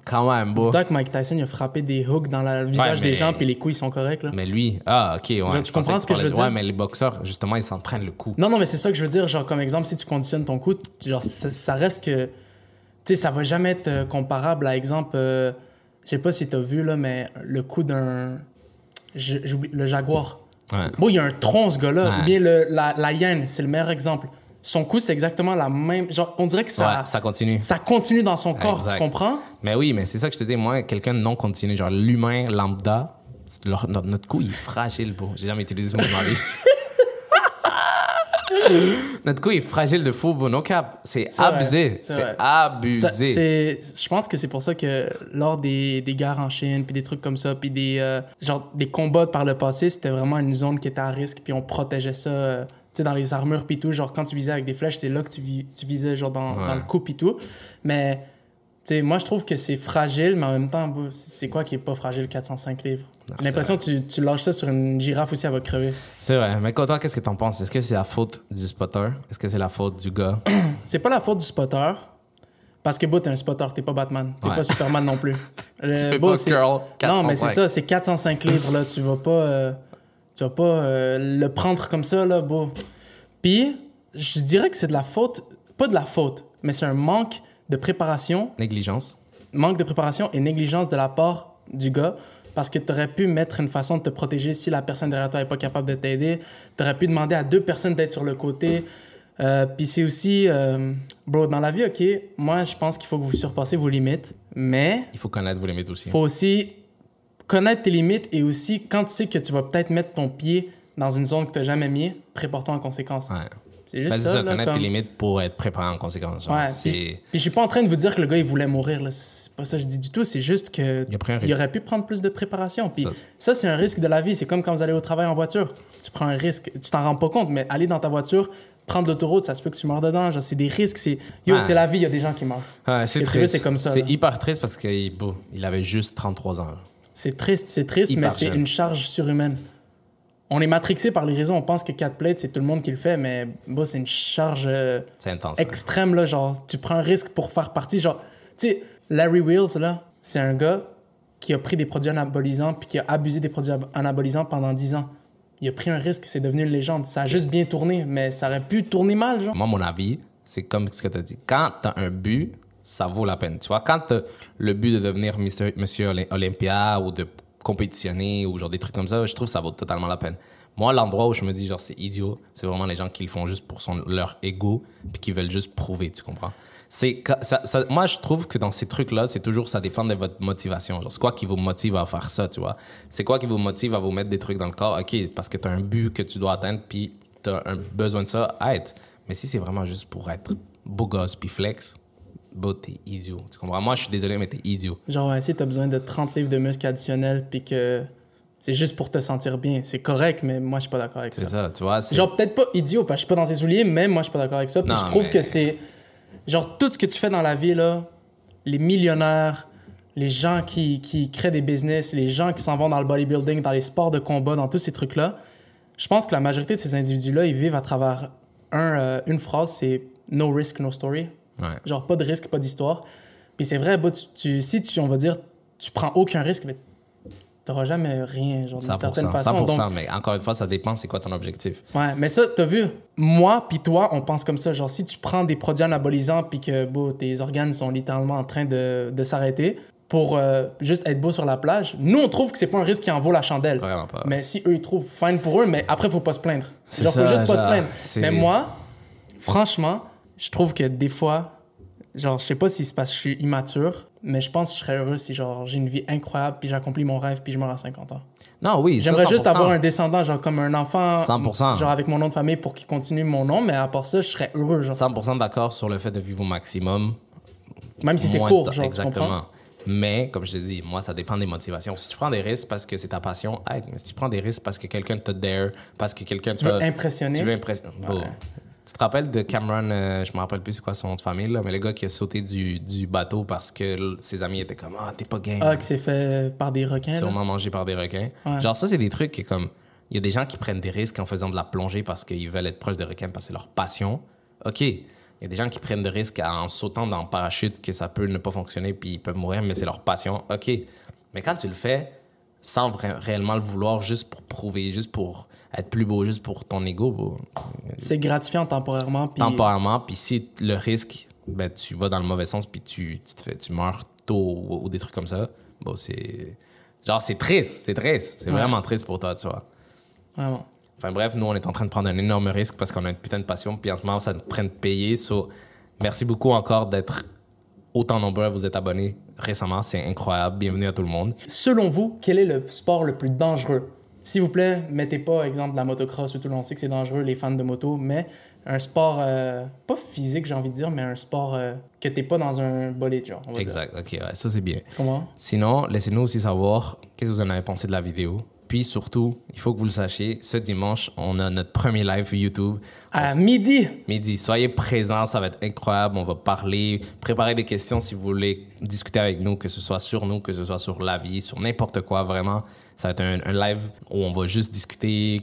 Quand même, beau. Dis-toi que Mike Tyson, il a frappé des hooks dans le visage mais- des gens, puis les coups, ils sont corrects, là. Mais lui, ah, ok, ouais. Genre, tu je comprends ce que je veux dire? Ouais, mais les boxeurs, justement, ils s'entraînent le coup. Non, non, mais c'est ça que je veux dire. Genre, comme exemple, si tu conditionnes ton coup, genre, ça, ça reste que. Tu sais, ça va jamais être euh, comparable à exemple. euh, je sais pas si t'as vu, là, mais le coup d'un. j'oublie- Le jaguar. Ouais. Bon, il y a un tronc, ce gars-là. Ou bien le, la, la hyène, c'est le meilleur exemple. Son coup, c'est exactement la même. Genre, on dirait que ça. ouais, ça continue. ça continue dans son corps, Exact. tu comprends? Mais oui, mais c'est ça que je te dis. Moi, quelqu'un de non continu, genre l'humain lambda, leur- notre, notre cou, il est fragile, bro. J'ai jamais utilisé ce mot dans ma vie. [laughs] notre cou, est fragile de fou, bro. No cap. C'est abusé. c'est abusé. Je pense que c'est pour ça que lors des, des guerres en Chine, puis des trucs comme ça, puis des, euh, genre, des combats par le passé, c'était vraiment une zone qui était à risque, puis on protégeait ça, euh, sais, dans les armures, puis tout. Genre, quand tu visais avec des flèches, c'est là que tu, vi- tu visais, genre, dans, Ouais. dans le cou, puis tout. Mais, tu sais, moi, je trouve que c'est fragile, mais en même temps, c'est quoi qui est pas fragile, 405 livres? J'ai l'impression que tu, tu lâches ça sur une girafe aussi, elle va crever. C'est vrai. Mais toi, qu'est-ce que t'en penses? Est-ce que c'est la faute du spotter? Est-ce que c'est la faute du gars? [clears throat] C'est pas la faute du spotter. Parce que, bon, t'es un spotter, t'es pas Batman. T'es Ouais. pas Superman non plus. [laughs] Le- Tu peux Bo, pas curl Non, mais 405. c'est ça, c'est 405 livres, là. Tu vas pas, euh, tu vas pas euh, le prendre comme ça, là, beau. Puis, je dirais que c'est de la faute, pas de la faute, mais c'est un manque de préparation, Négligence. manque de préparation et négligence de la part du gars. Parce que tu aurais pu mettre une façon de te protéger si la personne derrière toi n'est pas capable de t'aider. Tu aurais pu demander à deux personnes d'être sur le côté. Euh, Puis c'est aussi, euh, bro, dans la vie, OK, moi, je pense qu'il faut que vous surpassez vos limites. Mais Il faut connaître vos limites aussi. faut aussi connaître tes limites et aussi, quand tu sais que tu vas peut-être mettre ton pied dans une zone que tu n'as jamais mis, prépare-toi en conséquence. Ouais. C'est juste Ben, ça, ça, là, connaître comme- tes limites pour être préparé en conséquence. Ouais, puis, je suis pas en train de vous dire que le gars il voulait mourir là, c'est pas ça que je dis du tout, c'est juste que Il a aurait pu prendre plus de préparation. Puis Ça, ça, c'est- un risque de la vie, c'est comme quand vous allez au travail en voiture. Tu prends un risque, tu t'en rends pas compte, mais aller dans ta voiture, prendre l'autoroute, ça se peut que tu meurs dedans, c'est des risques, c'est yo, Ouais. c'est la vie, il y a des gens qui meurent. Ouais, c'est triste. c'est comme ça, C'est hyper triste parce qu'il il avait juste 33 ans. C'est triste, c'est triste, Hyper mais c'est jeune. une charge surhumaine. On est matrixé par les réseaux, on pense que 4 plates, c'est tout le monde qui le fait, mais bon, c'est une charge euh, C'est intense. extrême, là, genre, tu prends un risque pour faire partie, genre, tu sais, Larry là, c'est un gars qui a pris des produits anabolisants puis qui a abusé des produits ab- anabolisants pendant 10 ans. Il a pris un risque, c'est devenu une légende. Ça a juste bien tourné, mais ça aurait pu tourner mal, genre. Moi, mon avis, c'est comme ce que tu as dit. Quand tu as un but, ça vaut la peine. Tu vois, quand tu le but de devenir Monsieur Olym- Olympia ou de compétitionner ou genre des trucs comme ça, je trouve que ça vaut totalement la peine. Moi, l'endroit où je me dis, genre, c'est idiot, c'est vraiment les gens qui le font juste pour son, leur ego puis qui veulent juste prouver, tu comprends? C'est, moi, je trouve que dans ces trucs-là, c'est toujours, ça dépend de votre motivation. Genre, c'est quoi qui vous motive à faire ça, tu vois? C'est quoi qui vous motive à vous mettre des trucs dans le corps? OK, parce que tu as un but que tu dois atteindre puis tu as un besoin de ça, être. Mais si c'est vraiment juste pour être beau gosse puis flex, bah, t'es idiot. Tu comprends? Moi, je suis désolé, mais t'es idiot. Genre, ouais, si t'as besoin de 30 livres de muscles additionnels puis que c'est juste pour te sentir bien. C'est correct, mais moi, je suis pas d'accord avec C'est ça. ça, tu vois. Genre, peut-être pas idiot, parce que je suis pas dans ses souliers, mais moi, je suis pas d'accord avec ça. Puis je trouve mais- que c'est. Genre, tout ce que tu fais dans la vie, là, les millionnaires, les gens qui, qui créent des business, les gens qui s'en vont dans le bodybuilding, dans les sports de combat, dans tous ces trucs-là, je pense que la majorité de ces individus-là, ils vivent à travers un, euh, une phrase c'est no risk, no story. Ouais. Genre, pas de risque, pas d'histoire. Puis c'est vrai, bah, tu, tu- si tu, on va dire, tu prends aucun risque, mais t'auras jamais rien, genre, d'une 100%, certaine façon. 100%, Donc, mais encore une fois, ça dépend c'est quoi ton objectif. Ouais, mais ça, t'as vu, moi puis toi, on pense comme ça. Genre, si tu prends des produits anabolisants puis que tes organes sont littéralement en train de, de s'arrêter pour euh, juste être beau sur la plage, nous, on trouve que c'est pas un risque qui en vaut la chandelle. Vraiment pas. Mais si eux, ils trouvent, fine pour eux, mais après, faut pas se plaindre. C'est Genre, faut ça, juste pas se plaindre. Mais moi, franchement, je trouve que des fois, genre, je sais pas si c'est parce que je suis immature, mais je pense que je serais heureux si, genre, j'ai une vie incroyable puis j'accomplis mon rêve puis je meurs à 50 ans. Non, oui, J'aimerais juste 100%. avoir un descendant, genre comme un enfant. 100%. Genre avec mon nom de famille pour qu'il continue mon nom, mais à part ça, je serais heureux, genre. 100% d'accord sur le fait de vivre au maximum. Même si c'est court, genre, tu Exactement. comprends? Mais, comme je te dis, moi, ça dépend des motivations. Si tu prends des risques parce que c'est ta passion, aide. Mais si tu prends des risques parce que quelqu'un te dare, parce que quelqu'un Tu veux impressionner? Tu veux impressionner. Bon. Tu te rappelles de Cameron, euh, je me rappelle plus c'est quoi son nom de famille, là, mais le gars qui a sauté du, du bateau parce que ses amis étaient comme Ah, t'es pas game. Ah, qui s'est fait par des requins, là? sûrement mangé par des requins. Ouais. Genre, ça, c'est des trucs qui, comme. Il y a des gens qui prennent des risques en faisant de la plongée parce qu'ils veulent être proches des requins parce que c'est leur passion. OK. Il y a des gens qui prennent des risques en sautant dans le parachute que ça peut ne pas fonctionner puis ils peuvent mourir, mais c'est leur passion. OK. Mais quand tu le fais sans réellement le vouloir, juste pour prouver, juste pour être plus beau, juste pour ton ego, C'est gratifiant temporairement. Temporairement, puis si le risque, ben, tu vas dans le mauvais sens, puis tu, tu, te fais, tu meurs tôt ou, ou des trucs comme ça, bon, c'est. Genre, c'est triste, c'est triste. C'est Ouais. vraiment triste pour toi, tu vois. Vraiment. Enfin bref, nous, on est en train de prendre un énorme risque parce qu'on a une putain de passion, puis en ce moment, ça nous train de payer. So, merci beaucoup encore d'être autant nombreux à vous être abonnés récemment. C'est incroyable. Bienvenue à tout le monde. Selon vous, quel est le sport le plus dangereux? S'il vous plaît, mettez pas, exemple, de la motocross ou tout. On sait que c'est dangereux, les fans de moto, mais un sport, euh, pas physique, j'ai envie de dire, mais un sport euh, que t'es pas dans un bolide, genre. on va dire. Exact. OK, ouais, ça, c'est bien. Tu comprends? Sinon, laissez-nous aussi savoir qu'est-ce que vous en avez pensé de la vidéo. Puis surtout, il faut que vous le sachiez, ce dimanche, on a notre premier live YouTube. À midi! Midi, soyez présents, ça va être incroyable. On va parler, préparer des questions si vous voulez discuter avec nous, que ce soit sur nous, que ce soit sur la vie, sur n'importe quoi, vraiment. Ça va être un, un live où on va juste discuter,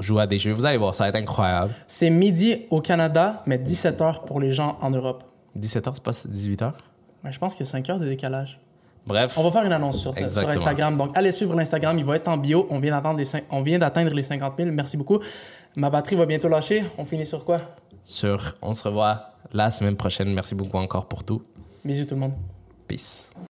jouer à des jeux. Vous allez voir, ça va être incroyable. C'est midi au Canada, mais 17h pour les gens en Europe. 17h, c'est pas 18h? Mais je pense qu'il y a 5 heures de décalage. Bref. On va faire une annonce sur. Instagram. Donc, allez suivre l'Instagram. Il va être en bio. On vient d'atteindre les, on vient d'atteindre les 50 000. Merci beaucoup. Ma batterie va bientôt lâcher. On finit sur quoi? Sur, on se revoit la semaine prochaine. Merci beaucoup encore pour tout. Bisous tout le monde. Peace.